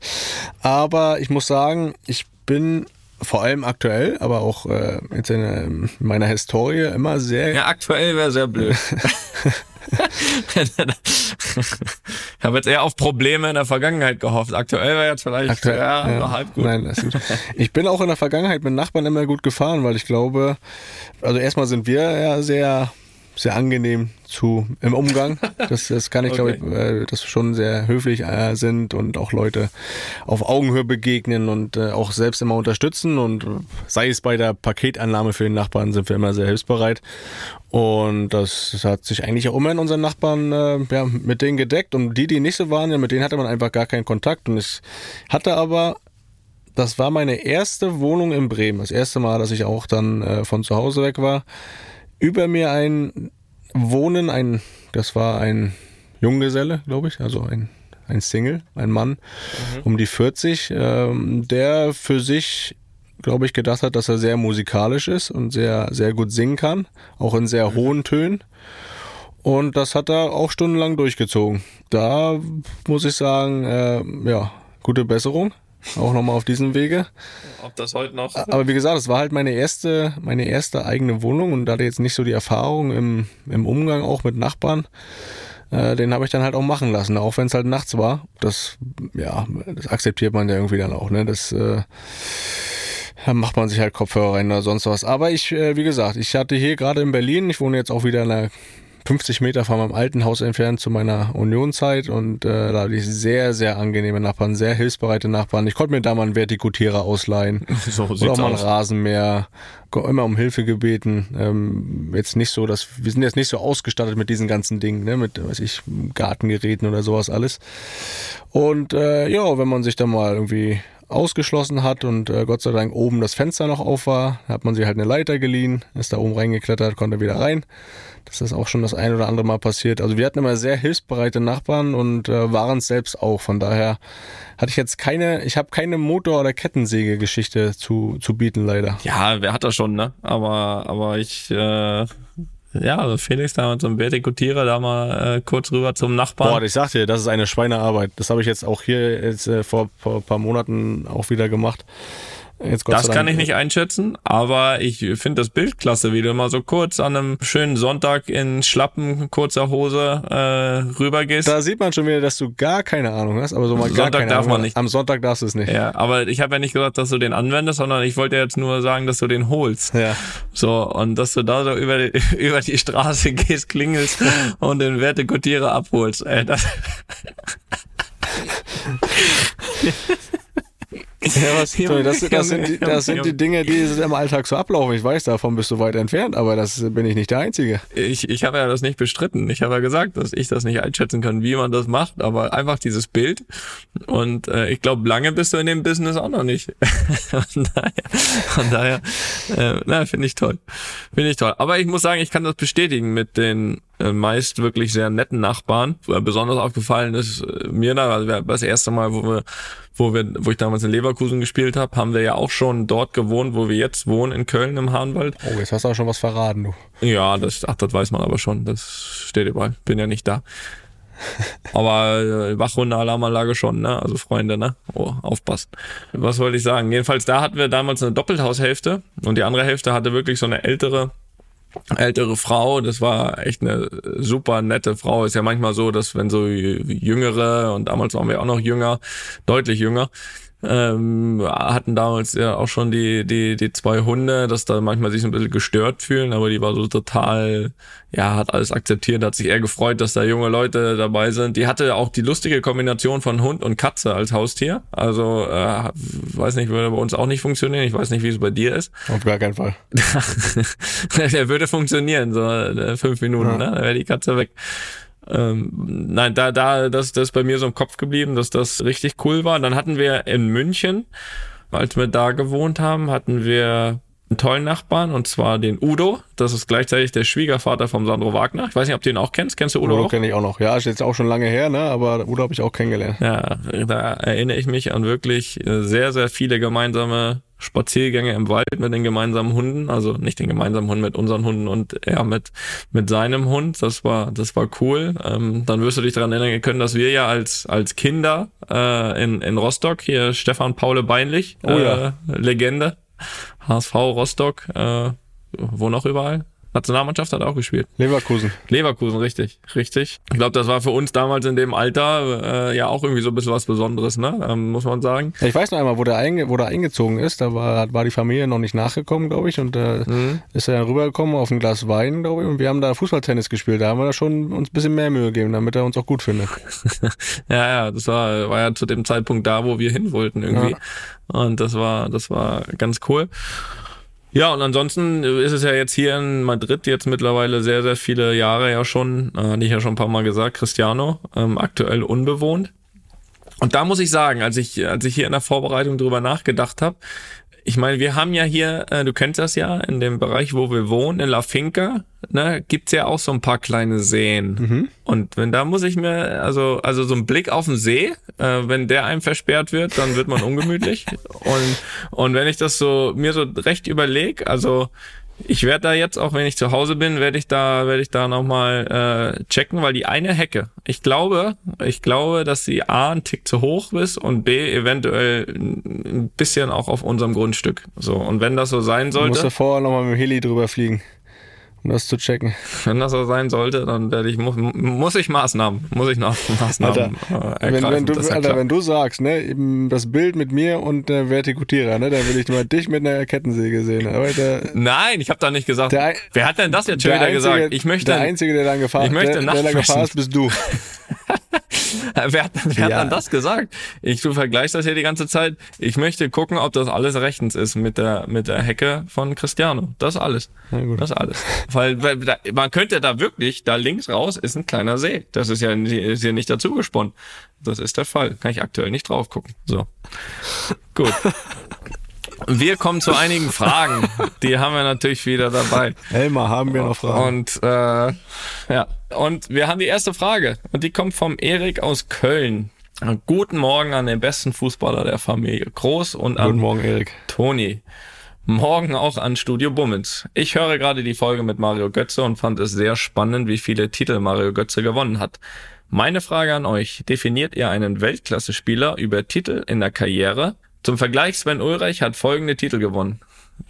S3: *laughs*
S2: Aber ich muss sagen, ich bin vor allem aktuell, aber auch äh, jetzt in, äh, meiner Historie immer sehr
S3: Ja, aktuell wäre sehr blöd. *laughs* ich habe jetzt eher auf Probleme in der Vergangenheit gehofft. Aktuell wäre jetzt vielleicht
S2: Aktuell,
S3: ja,
S2: ja.
S3: halb gut.
S2: Nein, ist gut. Ich bin auch in der Vergangenheit mit Nachbarn immer gut gefahren, weil ich glaube, also erstmal sind wir ja sehr, sehr angenehm zu im Umgang. *laughs* Das, das kann ich glaube ich, äh, dass wir schon sehr höflich äh, sind und auch Leute auf Augenhöhe begegnen und äh, auch selbst immer unterstützen und sei es bei der Paketannahme für den Nachbarn sind wir immer sehr hilfsbereit. Und das, hat sich eigentlich auch immer in unseren Nachbarn ja, mit denen gedeckt. Und die, die nicht so waren, ja, mit denen hatte man einfach gar keinen Kontakt. Und ich hatte aber das war meine erste Wohnung in Bremen. Das erste Mal, dass ich auch dann äh, von zu Hause weg war. Über mir ein Wohnen, ein, das war ein Junggeselle, glaube ich, also ein ein Single, ein Mann mhm. um die 40, ähm, der für sich glaube ich, gedacht hat, dass er sehr musikalisch ist und sehr, sehr gut singen kann, auch in sehr hohen Tönen. Und das hat er auch stundenlang durchgezogen. Da muss ich sagen, äh, ja, gute Besserung. Auch nochmal auf diesem Wege.
S3: Ob das heute noch.
S2: Aber wie gesagt, es war halt meine erste, meine erste eigene Wohnung und da hatte jetzt nicht so die Erfahrung im, im Umgang auch mit Nachbarn. Äh, den habe ich dann halt auch machen lassen, auch wenn es halt nachts war. Das, ja, das akzeptiert man ja irgendwie dann auch, ne? Das, äh, dann macht man sich halt Kopfhörer rein oder sonst was. Aber ich, äh, wie gesagt, ich hatte hier gerade in Berlin, ich wohne jetzt auch wieder in einer 50 Meter von meinem alten Haus entfernt zu meiner Unionzeit und äh, da hatte ich sehr, sehr angenehme Nachbarn, sehr hilfsbereite Nachbarn. Ich konnte mir da mal einen Vertikutierer ausleihen *laughs* so oder auch mal einen Rasenmäher, immer um Hilfe gebeten. Ähm, jetzt nicht so, dass wir sind jetzt nicht so ausgestattet mit diesen ganzen Dingen, ne, mit, weiß ich, Gartengeräten oder sowas alles. Und äh, ja, wenn man sich da mal irgendwie ausgeschlossen hat und äh, Gott sei Dank oben das Fenster noch auf war, hat man sich halt eine Leiter geliehen, ist da oben reingeklettert, konnte wieder rein. Das ist auch schon das ein oder andere Mal passiert. Also wir hatten immer sehr hilfsbereite Nachbarn und äh, waren es selbst auch. Von daher hatte ich jetzt keine, ich habe keine Motor- oder Kettensäge-Geschichte zu, zu bieten, leider.
S3: Ja, wer hat das schon, ne? Aber, aber ich äh, ja, also Felix da mit so einem Vertikutierer da mal äh, kurz rüber zum Nachbarn.
S2: Boah, ich sag dir, das ist eine Schweinearbeit. Das habe ich jetzt auch hier jetzt äh, vor, vor ein paar Monaten auch wieder gemacht.
S3: Das kann ich nicht einschätzen, aber ich finde das Bild klasse, wie du mal so kurz an einem schönen Sonntag in Schlappen, kurzer Hose äh, rübergehst.
S2: Da sieht man schon wieder, dass du gar keine Ahnung hast, aber so mal
S3: Sonntag
S2: gar keine
S3: darf
S2: Ahnung.
S3: man nicht.
S2: Am Sonntag darfst du es nicht.
S3: Ja, aber ich habe ja nicht gesagt, dass du den anwendest, sondern ich wollte jetzt nur sagen, dass du den holst.
S2: Ja.
S3: So, und dass du da so über die, *laughs* über die Straße gehst, klingelst *laughs* und den Wertekotierer abholst. Ey, das *laughs*
S2: Ja, was, Junge, das, das, sind die, das sind die Dinge, die im Alltag so ablaufen. Ich weiß, davon bist du weit entfernt, aber das bin ich nicht der Einzige.
S3: Ich, ich habe ja das nicht bestritten. Ich habe ja gesagt, dass ich das nicht einschätzen kann, wie man das macht, aber einfach dieses Bild. Und äh, ich glaube, lange bist du in dem Business auch noch nicht. *laughs* von daher, von daher äh, na, finde ich toll. Finde ich toll. Aber ich muss sagen, ich kann das bestätigen mit den meist wirklich sehr netten Nachbarn. Besonders aufgefallen ist äh, mir da, also das erste Mal, wo wir, wo wir, wo ich damals in Leverkusen gespielt habe, haben wir ja auch schon dort gewohnt, wo wir jetzt wohnen, in Köln im Hahnwald.
S2: Oh, jetzt hast du auch schon was verraten, du.
S3: Ja, das, ach, das weiß man aber schon. Das steht überall. Bin ja nicht da. Aber äh, Wachhunde Alarmanlage schon, ne? Also Freunde, ne? Oh, aufpassen. Was wollte ich sagen? Jedenfalls da hatten wir damals eine Doppelhaushälfte und die andere Hälfte hatte wirklich so eine ältere ältere Frau, das war echt eine super nette Frau. Ist ja manchmal so, dass wenn so jüngere und damals waren wir auch noch jünger, deutlich jünger, ähm, hatten damals ja auch schon die, die, die zwei Hunde, dass da manchmal sich so ein bisschen gestört fühlen, aber die war so total, ja, hat alles akzeptiert, hat sich eher gefreut, dass da junge Leute dabei sind. Die hatte auch die lustige Kombination von Hund und Katze als Haustier. Also, äh, weiß nicht, würde bei uns auch nicht funktionieren. Ich weiß nicht, wie es bei dir ist.
S2: Auf gar keinen Fall. *laughs*
S3: Der würde funktionieren, so äh, fünf Minuten, ja. ne? Da wäre die Katze weg. Ähm, nein, da, da, das, das ist bei mir so im Kopf geblieben, dass das richtig cool war. Dann hatten wir in München, als wir da gewohnt haben, hatten wir einen tollen Nachbarn und zwar den Udo. Das ist gleichzeitig der Schwiegervater vom Sandro Wagner. Ich weiß nicht, ob du ihn auch kennst. Kennst du Udo?
S2: Udo kenne ich auch noch. Ja, ist jetzt auch schon lange her, ne? Aber Udo habe ich auch kennengelernt.
S3: Ja, da erinnere ich mich an wirklich sehr, sehr viele gemeinsame Spaziergänge im Wald mit den gemeinsamen Hunden, also nicht den gemeinsamen Hund mit unseren Hunden und er mit mit seinem Hund. Das war das war cool. Ähm, dann wirst du dich daran erinnern können, dass wir ja als als Kinder äh, in in Rostock hier Stefan Paule Beinlich, oh, ja. Äh, Legende, HSV Rostock, äh, wo noch überall Nationalmannschaft hat auch gespielt.
S2: Leverkusen.
S3: Leverkusen, richtig, richtig. Ich glaube, das war für uns damals in dem Alter äh, ja auch irgendwie so ein bisschen was Besonderes, ne? Ähm, muss man sagen.
S2: Ich weiß noch einmal, wo der, einge wo der eingezogen ist, da war, war die Familie noch nicht nachgekommen, glaube ich, und äh, mhm. ist er dann rübergekommen auf ein Glas Wein, glaube ich, und wir haben da Fußballtennis gespielt. Da haben wir da schon uns ein bisschen mehr Mühe gegeben, damit er uns auch gut findet. *laughs*
S3: ja, ja, das war, war ja zu dem Zeitpunkt da, wo wir hin wollten irgendwie. Ja. Und das war, das war ganz cool. Ja, und ansonsten ist es ja jetzt hier in Madrid jetzt mittlerweile sehr, sehr viele Jahre ja schon, äh, hatte ich ja schon ein paar Mal gesagt, Cristiano, ähm, aktuell unbewohnt. Und da muss ich sagen, als ich, als ich hier in der Vorbereitung drüber nachgedacht habe, ich meine, wir haben ja hier, äh, du kennst das ja, in dem Bereich, wo wir wohnen, in La Finca, ne, gibt's ja auch so ein paar kleine Seen.
S2: Mhm.
S3: Und wenn da muss ich mir, also, also so ein Blick auf den See, äh, wenn der einem versperrt wird, dann wird man ungemütlich. *laughs* und, und wenn ich das so, mir so recht überleg, also, ich werde da jetzt, auch wenn ich zu Hause bin, werde ich da, werde ich da nochmal äh, checken, weil die eine Hecke, ich glaube, ich glaube, dass sie A ein Tick zu hoch ist und B eventuell ein bisschen auch auf unserem Grundstück. So, und wenn das so sein
S2: Du musst
S3: sollte,
S2: da vorher nochmal mit dem Heli drüber fliegen, um das zu checken.
S3: wenn das so sein sollte, dann werde ich, muss, muss ich Maßnahmen, muss ich nach Maßnahmen äh, ergreifen.
S2: Wenn, wenn, du,
S3: ja
S2: Alter, wenn du sagst, ne, eben das Bild mit mir und der Vertikutierer, ne, dann will ich mal dich mit einer Kettensäge sehen. Aber der, *laughs*
S3: Nein, ich habe da nicht gesagt.
S2: Der
S3: Wer hat denn das jetzt schon
S2: der
S3: wieder
S2: einzige,
S3: gesagt? Ich möchte,
S2: der Einzige, der dann gefahren,
S3: ich möchte
S2: der, der da gefahren ist, bist du. *laughs* *laughs*
S3: Wer, hat, wer hat
S2: Ja.
S3: dann das gesagt? Ich du vergleichst das hier die ganze Zeit. Ich möchte gucken, ob das alles rechtens ist mit der mit der Hecke von Cristiano. Das alles. Das alles. Weil, weil da, man könnte da wirklich, da links raus ist ein kleiner See. Das ist ja ist hier nicht dazu gesponnen. Das ist der Fall. Kann ich aktuell nicht drauf gucken. So. Gut. *laughs* Wir kommen zu einigen Fragen. Die haben wir natürlich wieder dabei.
S2: Elmar, haben wir noch Fragen?
S3: Und äh, ja, und wir haben die erste Frage und die kommt vom Erik aus Köln. Guten Morgen an den besten Fußballer der Familie. Groß und an
S2: Guten Morgen, Erik.
S3: Toni. Morgen auch an Studio Bummens. Ich höre gerade die Folge mit Mario Götze und fand es sehr spannend, wie viele Titel Mario Götze gewonnen hat. Meine Frage an euch. Definiert ihr einen Weltklasse-Spieler über Titel in der Karriere? Zum Vergleich, Sven Ulreich hat folgende Titel gewonnen.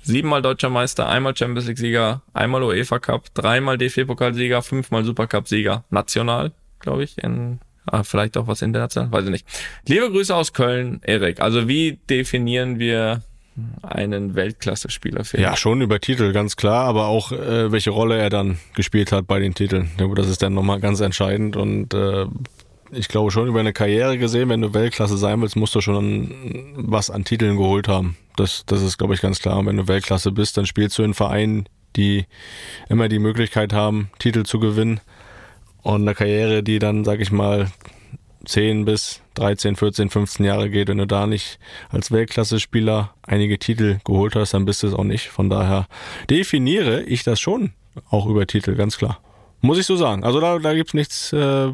S3: Siebenmal Deutscher Meister, einmal Champions League Sieger, einmal UEFA Cup, dreimal DFB-Pokalsieger, fünfmal Supercup-Sieger. National, glaube ich, in Ah, vielleicht auch was international, weiß ich nicht. Liebe Grüße aus Köln, Erik. Also wie definieren wir einen Weltklasse-Spieler für
S2: Ja, schon über Titel, ganz klar, aber auch äh, welche Rolle er dann gespielt hat bei den Titeln. Das ist dann nochmal ganz entscheidend und äh, ich glaube schon über eine Karriere gesehen, wenn du Weltklasse sein willst, musst du schon was an Titeln geholt haben. Das, das ist, glaube ich, ganz klar. Und wenn du Weltklasse bist, dann spielst du in Vereinen, die immer die Möglichkeit haben, Titel zu gewinnen. Und eine Karriere, die dann, sag ich mal, 10 bis 13, 14, 15 Jahre geht, wenn du da nicht als Weltklasse-Spieler einige Titel geholt hast, dann bist du es auch nicht. Von daher definiere ich das schon auch über Titel, ganz klar. Muss ich so sagen. Also da, da gibt's nichts äh,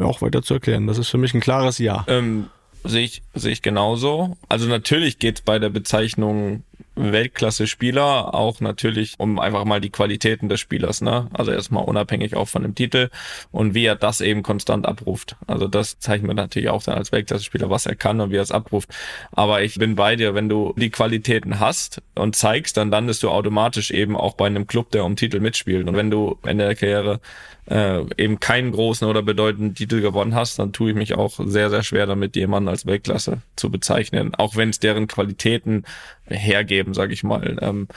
S2: auch weiter zu erklären. Das ist für mich ein klares Ja.
S3: Ähm, sehe ich, sehe ich genauso. Also natürlich geht's bei der Bezeichnung Weltklasse-Spieler auch natürlich um einfach mal die Qualitäten des Spielers, ne? Also erstmal unabhängig auch von dem Titel und wie er das eben konstant abruft. Also das zeichnet man natürlich auch dann als Weltklasse-Spieler, was er kann und wie er es abruft. Aber ich bin bei dir, wenn du die Qualitäten hast und zeigst, dann landest du automatisch eben auch bei einem Club, der um Titel mitspielt. Und wenn du Ende der Karriere äh, eben keinen großen oder bedeutenden Titel gewonnen hast, dann tue ich mich auch sehr, sehr schwer damit, jemanden als Weltklasse zu bezeichnen, auch wenn es deren Qualitäten hergeben, sage ich mal. Ähm,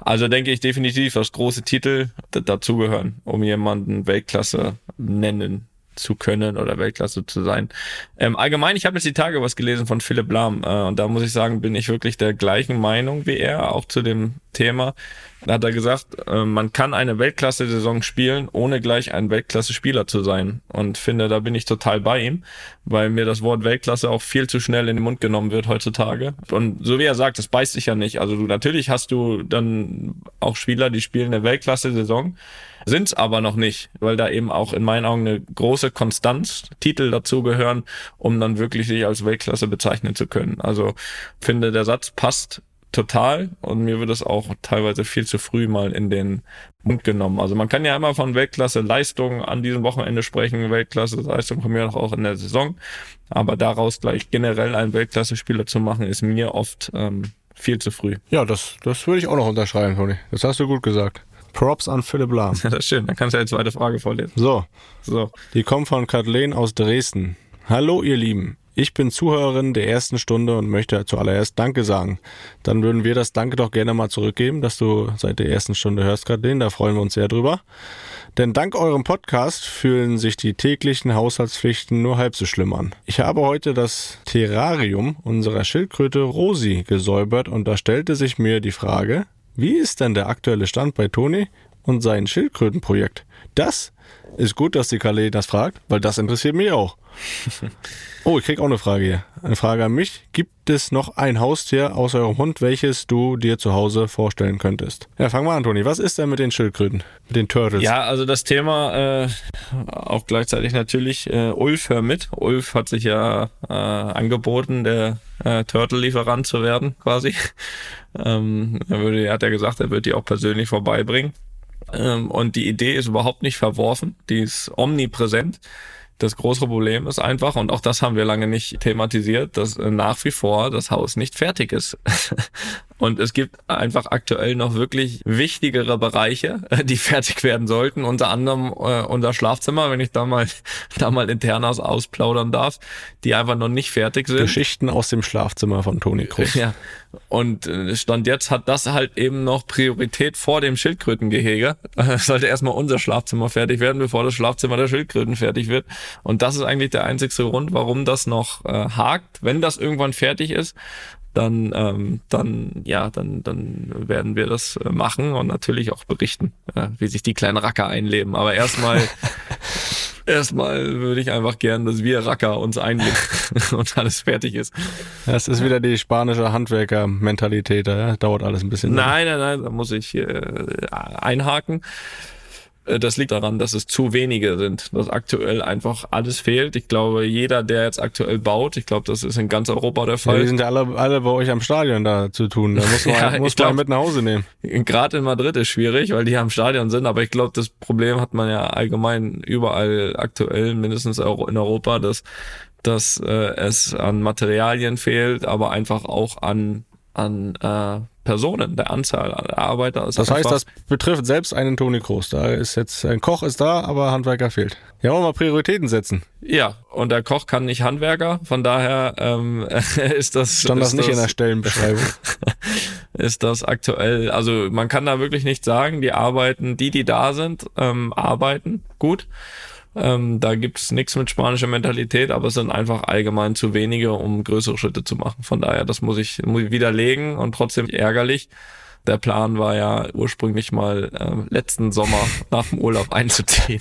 S3: also denke ich definitiv, dass große Titel dazugehören, um jemanden Weltklasse nennen zu können oder Weltklasse zu sein. Ähm, allgemein, ich habe jetzt die Tage was gelesen von Philipp Lahm äh, und da muss ich sagen, bin ich wirklich der gleichen Meinung wie er, auch zu dem Thema. Da hat er gesagt, äh, man kann eine Weltklasse-Saison spielen, ohne gleich ein Weltklasse-Spieler zu sein. Und finde, da bin ich total bei ihm, weil mir das Wort Weltklasse auch viel zu schnell in den Mund genommen wird heutzutage. Und so wie er sagt, das beißt sich ja nicht. Also du natürlich hast du dann auch Spieler, die spielen eine Weltklasse-Saison, sind's aber noch nicht, weil da eben auch in meinen Augen eine große Konstanz, Titel dazugehören, um dann wirklich sich als Weltklasse bezeichnen zu können. Also finde, der Satz passt total und mir wird es auch teilweise viel zu früh mal in den Mund genommen. Also man kann ja immer von Weltklasse Leistung an diesem Wochenende sprechen, Weltklasse Leistung von mir auch in der Saison, aber daraus gleich generell einen Weltklasse-Spieler zu machen, ist mir oft ähm, viel zu früh.
S2: Ja, das, das würde ich auch noch unterschreiben, Toni. Das hast du gut gesagt. Props an Philipp Lahm. *laughs*
S3: Ja, das ist schön. Dann kannst du ja die zweite Frage vorlesen.
S2: So,
S3: So.
S2: Die kommt von Kathleen aus Dresden. Hallo ihr Lieben. Ich bin Zuhörerin der ersten Stunde und möchte zuallererst Danke sagen. Dann würden wir das Danke doch gerne mal zurückgeben, dass du seit der ersten Stunde hörst, Kathleen. Da freuen wir uns sehr drüber. Denn dank eurem Podcast fühlen sich die täglichen Haushaltspflichten nur halb so schlimm an. Ich habe heute das Terrarium unserer Schildkröte Rosi gesäubert und da stellte sich mir die Frage, wie ist denn der aktuelle Stand bei Toni und sein Schildkrötenprojekt? Das ist gut, dass die Kalle das fragt, weil das interessiert mich auch. *laughs* Oh, ich krieg auch eine Frage hier. Eine Frage an mich. Gibt es noch ein Haustier außer eurem Hund, welches du dir zu Hause vorstellen könntest? Ja, fang mal an, Toni. Was ist denn mit den Schildkröten? Mit den Turtles?
S3: Ja, also das Thema äh, auch gleichzeitig natürlich äh, Ulf hör mit. Ulf hat sich ja äh, angeboten, der äh, Turtle-Lieferant zu werden, quasi. *laughs* Ähm, er, würde, er hat ja gesagt, er wird die auch persönlich vorbeibringen. Ähm, und die Idee ist überhaupt nicht verworfen, die ist omnipräsent. Das große Problem ist einfach, und auch das haben wir lange nicht thematisiert, dass äh, nach wie vor das Haus nicht fertig ist. *laughs* Und es gibt einfach aktuell noch wirklich wichtigere Bereiche, äh, die *laughs* fertig werden sollten. Unter anderem äh, unser Schlafzimmer, wenn ich da mal, *laughs* da mal internas ausplaudern darf, die einfach noch nicht fertig sind.
S2: Geschichten aus dem Schlafzimmer von Toni Kroos.
S3: Ja. Und äh, Stand jetzt hat das halt eben noch Priorität vor dem Schildkrötengehege. *laughs* Sollte erstmal unser Schlafzimmer fertig werden, bevor das Schlafzimmer der Schildkröten fertig wird. Und das ist eigentlich der einzigste Grund, warum das noch äh, hakt. Wenn das irgendwann fertig ist, dann, ähm, dann, ja, dann, dann werden wir das äh, machen und natürlich auch berichten, äh, wie sich die kleinen Racker einleben. Aber erstmal, *laughs* erstmal würde ich einfach gern, dass wir Racker uns einleben *laughs* und alles fertig ist.
S2: Das ist wieder die spanische Handwerker-Mentalität, ja? dauert alles ein bisschen.
S3: Nein, nein, nein, da muss ich äh, einhaken. Äh, das liegt daran, dass es zu wenige sind, dass aktuell einfach alles fehlt. Ich glaube, jeder, der jetzt aktuell baut, ich glaube, das ist in ganz Europa der Fall.
S2: Ja, die sind ja alle, alle bei euch am Stadion da zu tun. Da muss *laughs* man, ja, muss man glaub, mit nach Hause nehmen.
S3: Gerade in Madrid ist schwierig, weil die am Stadion sind, aber ich glaube, das Problem hat man ja allgemein überall aktuell, mindestens auch in Europa, dass, dass äh, es an Materialien fehlt, aber einfach auch an, an äh, Personen, der Anzahl der Arbeiter.
S2: das heißt, das betrifft selbst einen Toni Kroos. Da ist jetzt ein Koch ist da, aber Handwerker fehlt. Ja, wollen wir mal Prioritäten setzen.
S3: Ja, und der Koch kann nicht Handwerker, von daher ähm, *laughs* ist das
S2: stand
S3: ist
S2: das nicht das, in der Stellenbeschreibung. *laughs*
S3: ist das aktuell? Also man kann da wirklich nicht sagen. Die arbeiten, die die da sind, ähm, arbeiten gut. Ähm, da gibt's nichts mit spanischer Mentalität, aber es sind einfach allgemein zu wenige, um größere Schritte zu machen. Von daher, das muss ich, muss ich widerlegen und trotzdem ärgerlich. Der Plan war ja ursprünglich mal äh, letzten Sommer *laughs* nach dem Urlaub einzuziehen.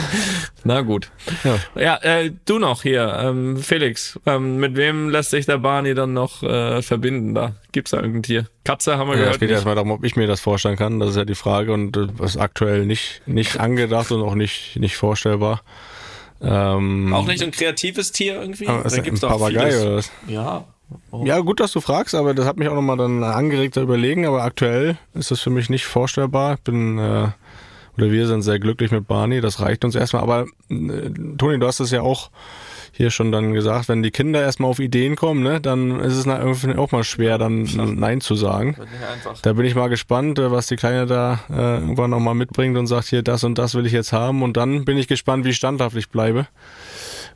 S3: *laughs* Na gut. Ja, ja äh, du noch hier, ähm, Felix. Ähm, mit wem lässt sich der Barney dann noch äh, verbinden da? Gibt's da irgendein Tier? Katze haben wir ja, gehört.
S2: Es geht erstmal darum, ob ich mir das vorstellen kann. Das ist ja die Frage und das äh, ist aktuell nicht, nicht angedacht und auch nicht, nicht vorstellbar.
S3: Ähm, auch nicht ein kreatives Tier irgendwie?
S2: Aber ist gibt's ein Papagei oder was?
S3: Ja,
S2: Oh. Ja, gut, dass du fragst, aber das hat mich auch nochmal dann angeregt zu überlegen, aber aktuell ist das für mich nicht vorstellbar. Ich bin, äh, oder wir sind sehr glücklich mit Barney, das reicht uns erstmal. Aber äh, Toni, du hast es ja auch hier schon dann gesagt, wenn die Kinder erstmal auf Ideen kommen, ne, dann ist es irgendwie auch mal schwer, dann Nein zu sagen. Da bin ich mal gespannt, äh, was die Kleine da äh, irgendwann nochmal mitbringt und sagt, hier, das und das will ich jetzt haben. Und dann bin ich gespannt, wie standhaft ich bleibe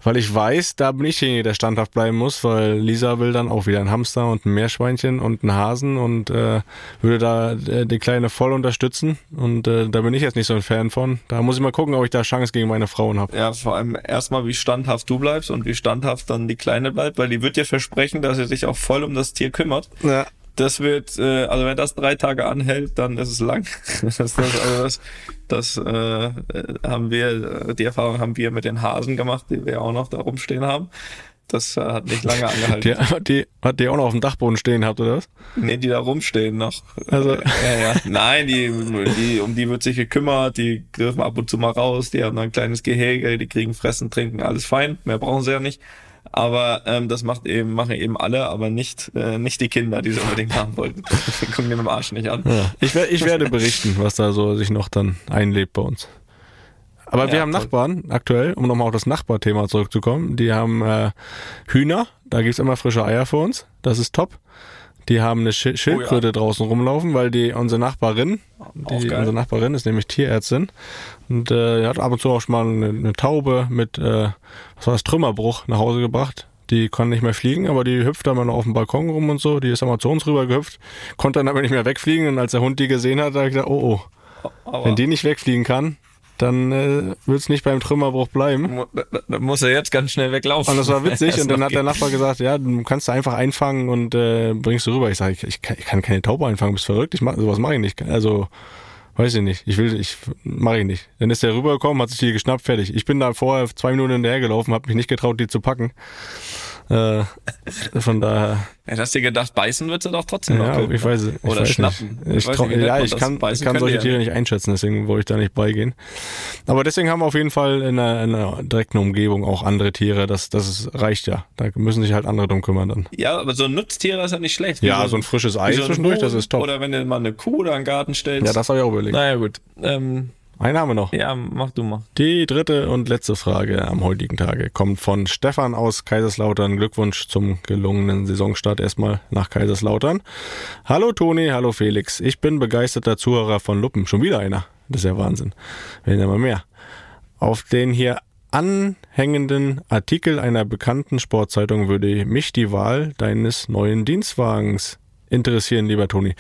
S2: weil ich weiß, da bin ich derjenige, der standhaft bleiben muss, weil Lisa will dann auch wieder ein Hamster und ein Meerschweinchen und einen Hasen und äh, würde da äh, die Kleine voll unterstützen und äh, da bin ich jetzt nicht so ein Fan von. Da muss ich mal gucken, ob ich da Chance gegen meine Frauen habe.
S3: Ja, vor allem erstmal, wie standhaft du bleibst und wie standhaft dann die Kleine bleibt, weil die wird dir versprechen, dass sie sich auch voll um das Tier kümmert. Ja. Das wird, äh, also wenn das drei Tage anhält, dann ist es lang. *laughs* das, das, also das, das äh, haben wir, die Erfahrung haben wir mit den Hasen gemacht, die wir auch noch da rumstehen haben. Das äh, hat nicht lange angehalten. *laughs*
S2: Die, die, hat die auch noch auf dem Dachboden stehen habt, oder was?
S3: Nee, die da rumstehen noch. Also, *laughs* ja, ja. Nein, die, die, um die wird sich gekümmert, die dürfen ab und zu mal raus, die haben ein kleines Gehege, die kriegen Fressen, Trinken, alles fein, mehr brauchen sie ja nicht. Aber ähm, das macht eben, machen eben alle, aber nicht, äh, nicht die Kinder, die sie unbedingt haben wollten. *laughs* Die gucken den im Arsch nicht an.
S2: Ja. Ich, ich werde berichten, was da so sich noch dann einlebt bei uns. Aber ja, wir haben toll. Nachbarn aktuell, um nochmal auf das Nachbarthema zurückzukommen. Die haben äh, Hühner, da gibt's immer frische Eier für uns. Das ist top. Die haben eine Sch Schildkröte oh, ja. draußen rumlaufen, weil die unsere Nachbarin, die, unsere Nachbarin ist nämlich Tierärztin und äh, hat ab und zu auch schon mal eine, eine Taube mit, äh, was war das, Trümmerbruch nach Hause gebracht. Die kann nicht mehr fliegen, aber die hüpft dann mal noch auf dem Balkon rum und so. Die ist einmal zu uns rüber gehüpft, konnte dann aber nicht mehr wegfliegen. Und als der Hund die gesehen hat, hat er gesagt, oh oh, aber wenn die nicht wegfliegen kann, dann äh, wird es nicht beim Trümmerbruch bleiben.
S3: Da muss er jetzt ganz schnell weglaufen.
S2: Und das war witzig. *laughs* und dann hat der Nachbar gesagt, ja, du kannst du einfach einfangen und äh, bringst du rüber. Ich sage, ich, ich, kann, ich kann keine Taube einfangen, bist verrückt. Ich mach, sowas mache ich nicht. Also Weiß ich nicht. Ich will, ich mache ich nicht. Dann ist der rübergekommen, hat sich die geschnappt, fertig. Ich bin da vorher zwei Minuten hinterhergelaufen, habe mich nicht getraut, die zu packen. Äh, von daher.
S3: Ja, hast du dir gedacht, beißen wird sie doch trotzdem
S2: ja,
S3: noch.
S2: ich weiß, ich
S3: Oder
S2: weiß
S3: schnappen.
S2: Nicht. Ich trau,
S3: nicht,
S2: ja, ich kann,
S3: das?
S2: ich kann solche Tiere
S3: ja
S2: nicht einschätzen, deswegen wollte ich da nicht beigehen. Aber deswegen haben wir auf jeden Fall in der, in der direkten Umgebung auch andere Tiere. Das, das ist, reicht ja. Da müssen sich halt andere drum kümmern dann.
S3: Ja, aber so ein Nutztier ist ja nicht schlecht. Wie
S2: Ja, so ein frisches Ei
S3: so ein
S2: zwischendurch, das
S3: Huhn
S2: ist top.
S3: Oder wenn du mal eine Kuh da in den Garten stellst.
S2: Ja, das habe ich auch überlegt.
S3: Naja, gut. Ähm,
S2: haben wir noch.
S3: ja, mach du mal.
S2: Die dritte und letzte Frage am heutigen Tage kommt von Stefan aus Kaiserslautern. Glückwunsch zum gelungenen Saisonstart erstmal nach Kaiserslautern. Hallo Toni, hallo Felix. Ich bin begeisterter Zuhörer von Luppen. Schon wieder einer. Das ist ja Wahnsinn. Werden ja mal mehr. Auf den hier anhängenden Artikel einer bekannten Sportzeitung würde mich die Wahl deines neuen Dienstwagens interessieren, lieber Toni.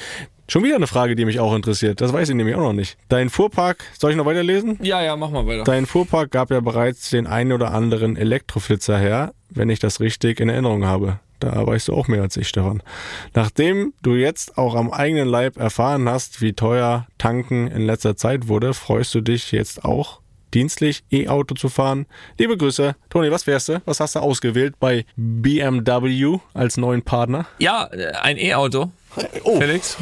S2: Schon wieder eine Frage, die mich auch interessiert. Das weiß ich nämlich auch noch nicht. Dein Fuhrpark, soll ich noch weiterlesen?
S3: Ja, ja, mach mal weiter.
S2: Dein Fuhrpark gab ja bereits den einen oder anderen Elektroflitzer her, wenn ich das richtig in Erinnerung habe. Da weißt du auch mehr als ich, Stefan. Nachdem du jetzt auch am eigenen Leib erfahren hast, wie teuer Tanken in letzter Zeit wurde, freust du dich jetzt auch dienstlich E-Auto zu fahren. Liebe Grüße. Toni, was wärst du? Was hast du ausgewählt bei BMW als neuen Partner?
S3: Ja, äh, ein E-Auto.
S2: Oh.
S3: Felix.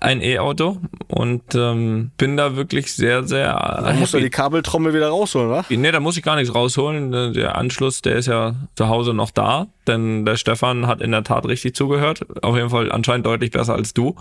S3: Ein E-Auto und ähm, bin da wirklich sehr, sehr
S2: Da musst du die Kabeltrommel wieder rausholen, wa?
S3: Nee, da muss ich gar nichts rausholen. Der Anschluss, der ist ja zu Hause noch da. Denn der Stefan hat in der Tat richtig zugehört. Auf jeden Fall anscheinend deutlich besser als du.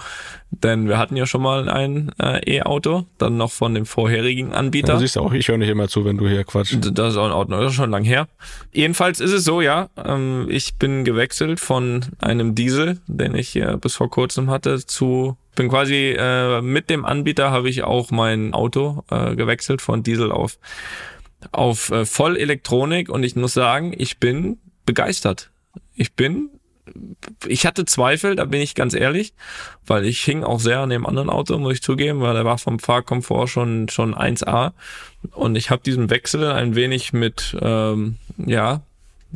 S3: Denn wir hatten ja schon mal ein äh, E-Auto, dann noch von dem vorherigen Anbieter.
S2: Du siehst ja auch, ich höre nicht immer zu, wenn du hier quatschst.
S3: Das ist auch in Ordnung, das ist schon lang her. Jedenfalls ist es so, ja, ähm, ich bin gewechselt von einem Diesel, den ich hier bis vor kurzem hatte, zu bin quasi äh, mit dem Anbieter habe ich auch mein Auto äh, gewechselt von Diesel auf auf äh, Vollelektronik und ich muss sagen, ich bin begeistert. Ich bin ich hatte Zweifel, da bin ich ganz ehrlich, weil ich hing auch sehr an dem anderen Auto, muss ich zugeben, weil der war vom Fahrkomfort schon schon 1A und ich habe diesen Wechsel ein wenig mit ähm, ja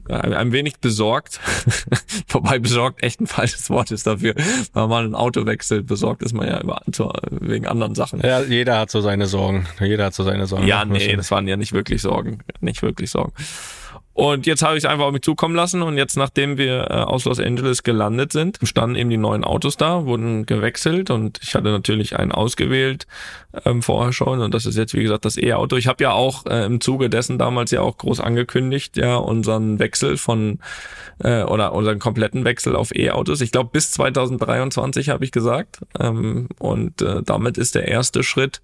S3: ein, ein wenig besorgt, *laughs* wobei besorgt echt ein falsches Wort ist dafür, weil man ein Auto wechselt, besorgt ist man ja zu, wegen anderen Sachen.
S2: Ja, jeder hat so seine Sorgen. Jeder hat so seine Sorgen.
S3: Ja, nee, das waren ja nicht wirklich Sorgen. Nicht wirklich Sorgen. Und jetzt habe ich es einfach auf mich zukommen lassen und jetzt, nachdem wir äh, aus Los Angeles gelandet sind, standen eben die neuen Autos da, wurden gewechselt und ich hatte natürlich einen ausgewählt ähm, vorher schon und das ist jetzt wie gesagt das E-Auto. Ich habe ja auch äh, im Zuge dessen damals ja auch groß angekündigt, ja unseren Wechsel von äh, oder unseren kompletten Wechsel auf E-Autos. Ich glaube bis 2023 habe ich gesagt ähm, und äh, damit ist der erste Schritt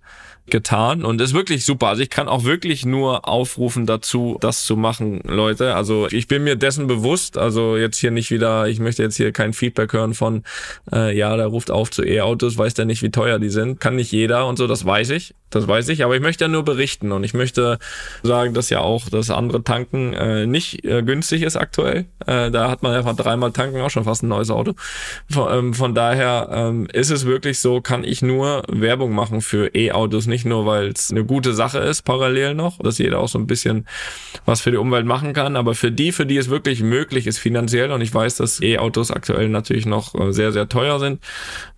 S3: getan und ist wirklich super. Also ich kann auch wirklich nur aufrufen dazu, das zu machen, Leute. Also ich bin mir dessen bewusst, also jetzt hier nicht wieder, ich möchte jetzt hier kein Feedback hören von, äh, ja, der ruft auf zu E-Autos, weiß der nicht, wie teuer die sind. Kann nicht jeder und so, das weiß ich. Das weiß ich, aber ich möchte ja nur berichten und ich möchte sagen, dass ja auch das andere Tanken äh, nicht äh, günstig ist aktuell. Äh, da hat man einfach dreimal tanken auch schon fast ein neues Auto. Von, ähm, von daher ähm, ist es wirklich so, kann ich nur Werbung machen für E-Autos, nicht nur, weil es eine gute Sache ist, parallel noch, dass jeder auch so ein bisschen was für die Umwelt machen kann, aber für die, für die es wirklich möglich ist finanziell und ich weiß, dass E-Autos aktuell natürlich noch äh, sehr, sehr teuer sind,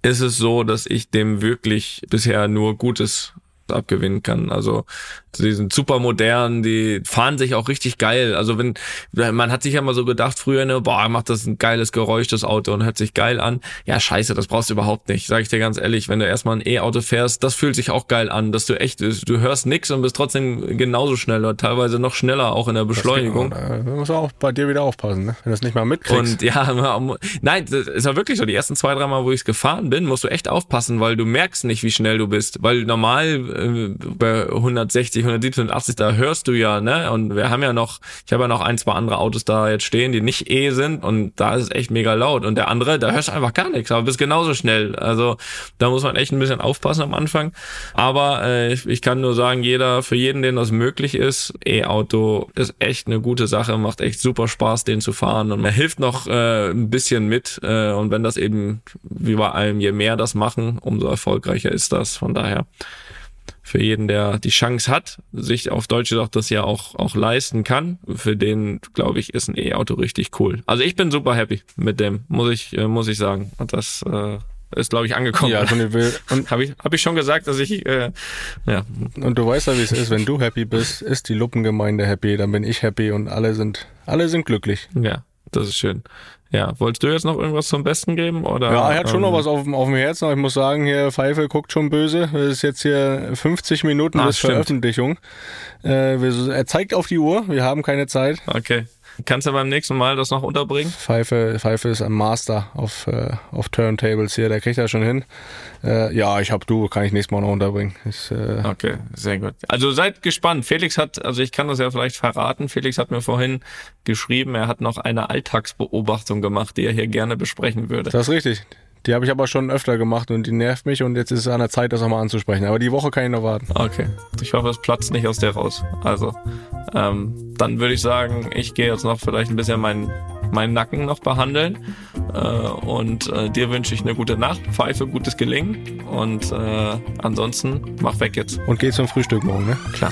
S3: ist es so, dass ich dem wirklich bisher nur Gutes abgewinnen kann. Also die sind super modern, die fahren sich auch richtig geil. Also wenn man hat sich ja mal so gedacht früher, ne, boah, macht das ein geiles Geräusch das Auto und hört sich geil an. Ja, scheiße, das brauchst du überhaupt nicht. Sag ich dir ganz ehrlich, wenn du erstmal ein E-Auto fährst, das fühlt sich auch geil an, dass du echt du hörst nix und bist trotzdem genauso schnell oder teilweise noch schneller auch in der Beschleunigung.
S2: Da muss auch bei dir wieder aufpassen, ne? wenn du das nicht mal mitkriegst.
S3: Und ja, *laughs* nein, das ist ja wirklich so. Die ersten zwei, drei Mal, wo ich es gefahren bin, musst du echt aufpassen, weil du merkst nicht, wie schnell du bist. Weil normal äh, bei 160, 170, 180, da hörst du ja, ne? Und wir haben ja noch, ich habe ja noch ein, zwei andere Autos da jetzt stehen, die nicht E sind und da ist es echt mega laut. Und der andere, da hörst du einfach gar nichts, aber bist genauso schnell. Also da muss man echt ein bisschen aufpassen am Anfang. Aber äh, ich, ich kann nur sagen, jeder, für jeden, den das möglich ist, E-Auto ist echt eine gute Sache, macht echt super Spaß, den zu fahren und man hilft noch äh, ein bisschen mit. Äh, und wenn das eben, wie bei allem, je mehr das machen, umso erfolgreicher ist das. Von daher für jeden, der die Chance hat, sich auf Deutsch gesagt das ja auch, auch leisten kann, für den, glaube ich, ist ein E-Auto richtig cool. Also ich bin super happy mit dem, muss ich, äh, muss ich sagen. Und das, äh, ist, glaube ich, angekommen.
S2: Ja, will. *laughs*
S3: Und habe ich, hab ich schon gesagt, dass ich, äh, ja.
S2: Und du weißt ja, wie es ist, wenn du happy bist, ist die Luppengemeinde happy, dann bin ich happy und alle sind, alle sind glücklich.
S3: Ja, das ist schön. Ja, wolltest du jetzt noch irgendwas zum Besten geben? Oder,
S2: Ja, er hat schon
S3: ähm,
S2: noch was auf, dem- auf dem Herzen, aber ich muss sagen, hier Pfeife guckt schon böse. Es ist jetzt hier 50 Minuten
S3: Ah,
S2: bis
S3: stimmt.
S2: Veröffentlichung. Äh, wir, er zeigt auf die Uhr, wir haben keine Zeit.
S3: Okay. Kannst du beim nächsten Mal das noch unterbringen?
S2: Pfeife, Pfeife ist ein Master auf, äh, auf Turntables hier, der kriegt das schon hin. Äh, ja, ich hab du, kann ich nächstes Mal noch unterbringen. Ist, äh,
S3: Okay, sehr gut. Also seid gespannt. Felix hat, also ich kann das ja vielleicht verraten, Felix hat mir vorhin geschrieben, er hat noch eine Alltagsbeobachtung gemacht, die er hier gerne besprechen würde.
S2: Das ist richtig. Die habe ich aber schon öfter gemacht und die nervt mich und jetzt ist es an der Zeit, das nochmal anzusprechen. Aber die Woche kann ich noch warten.
S3: Okay. Ich hoffe, es platzt nicht aus der raus. Also, ähm, dann würde ich sagen, ich gehe jetzt noch vielleicht ein bisschen meinen meinen Nacken noch behandeln. Äh, und äh, dir wünsche ich eine gute Nacht, Pfeife, gutes Gelingen. Und äh, ansonsten mach weg jetzt.
S2: Und geh zum Frühstück morgen, ne?
S3: Klar.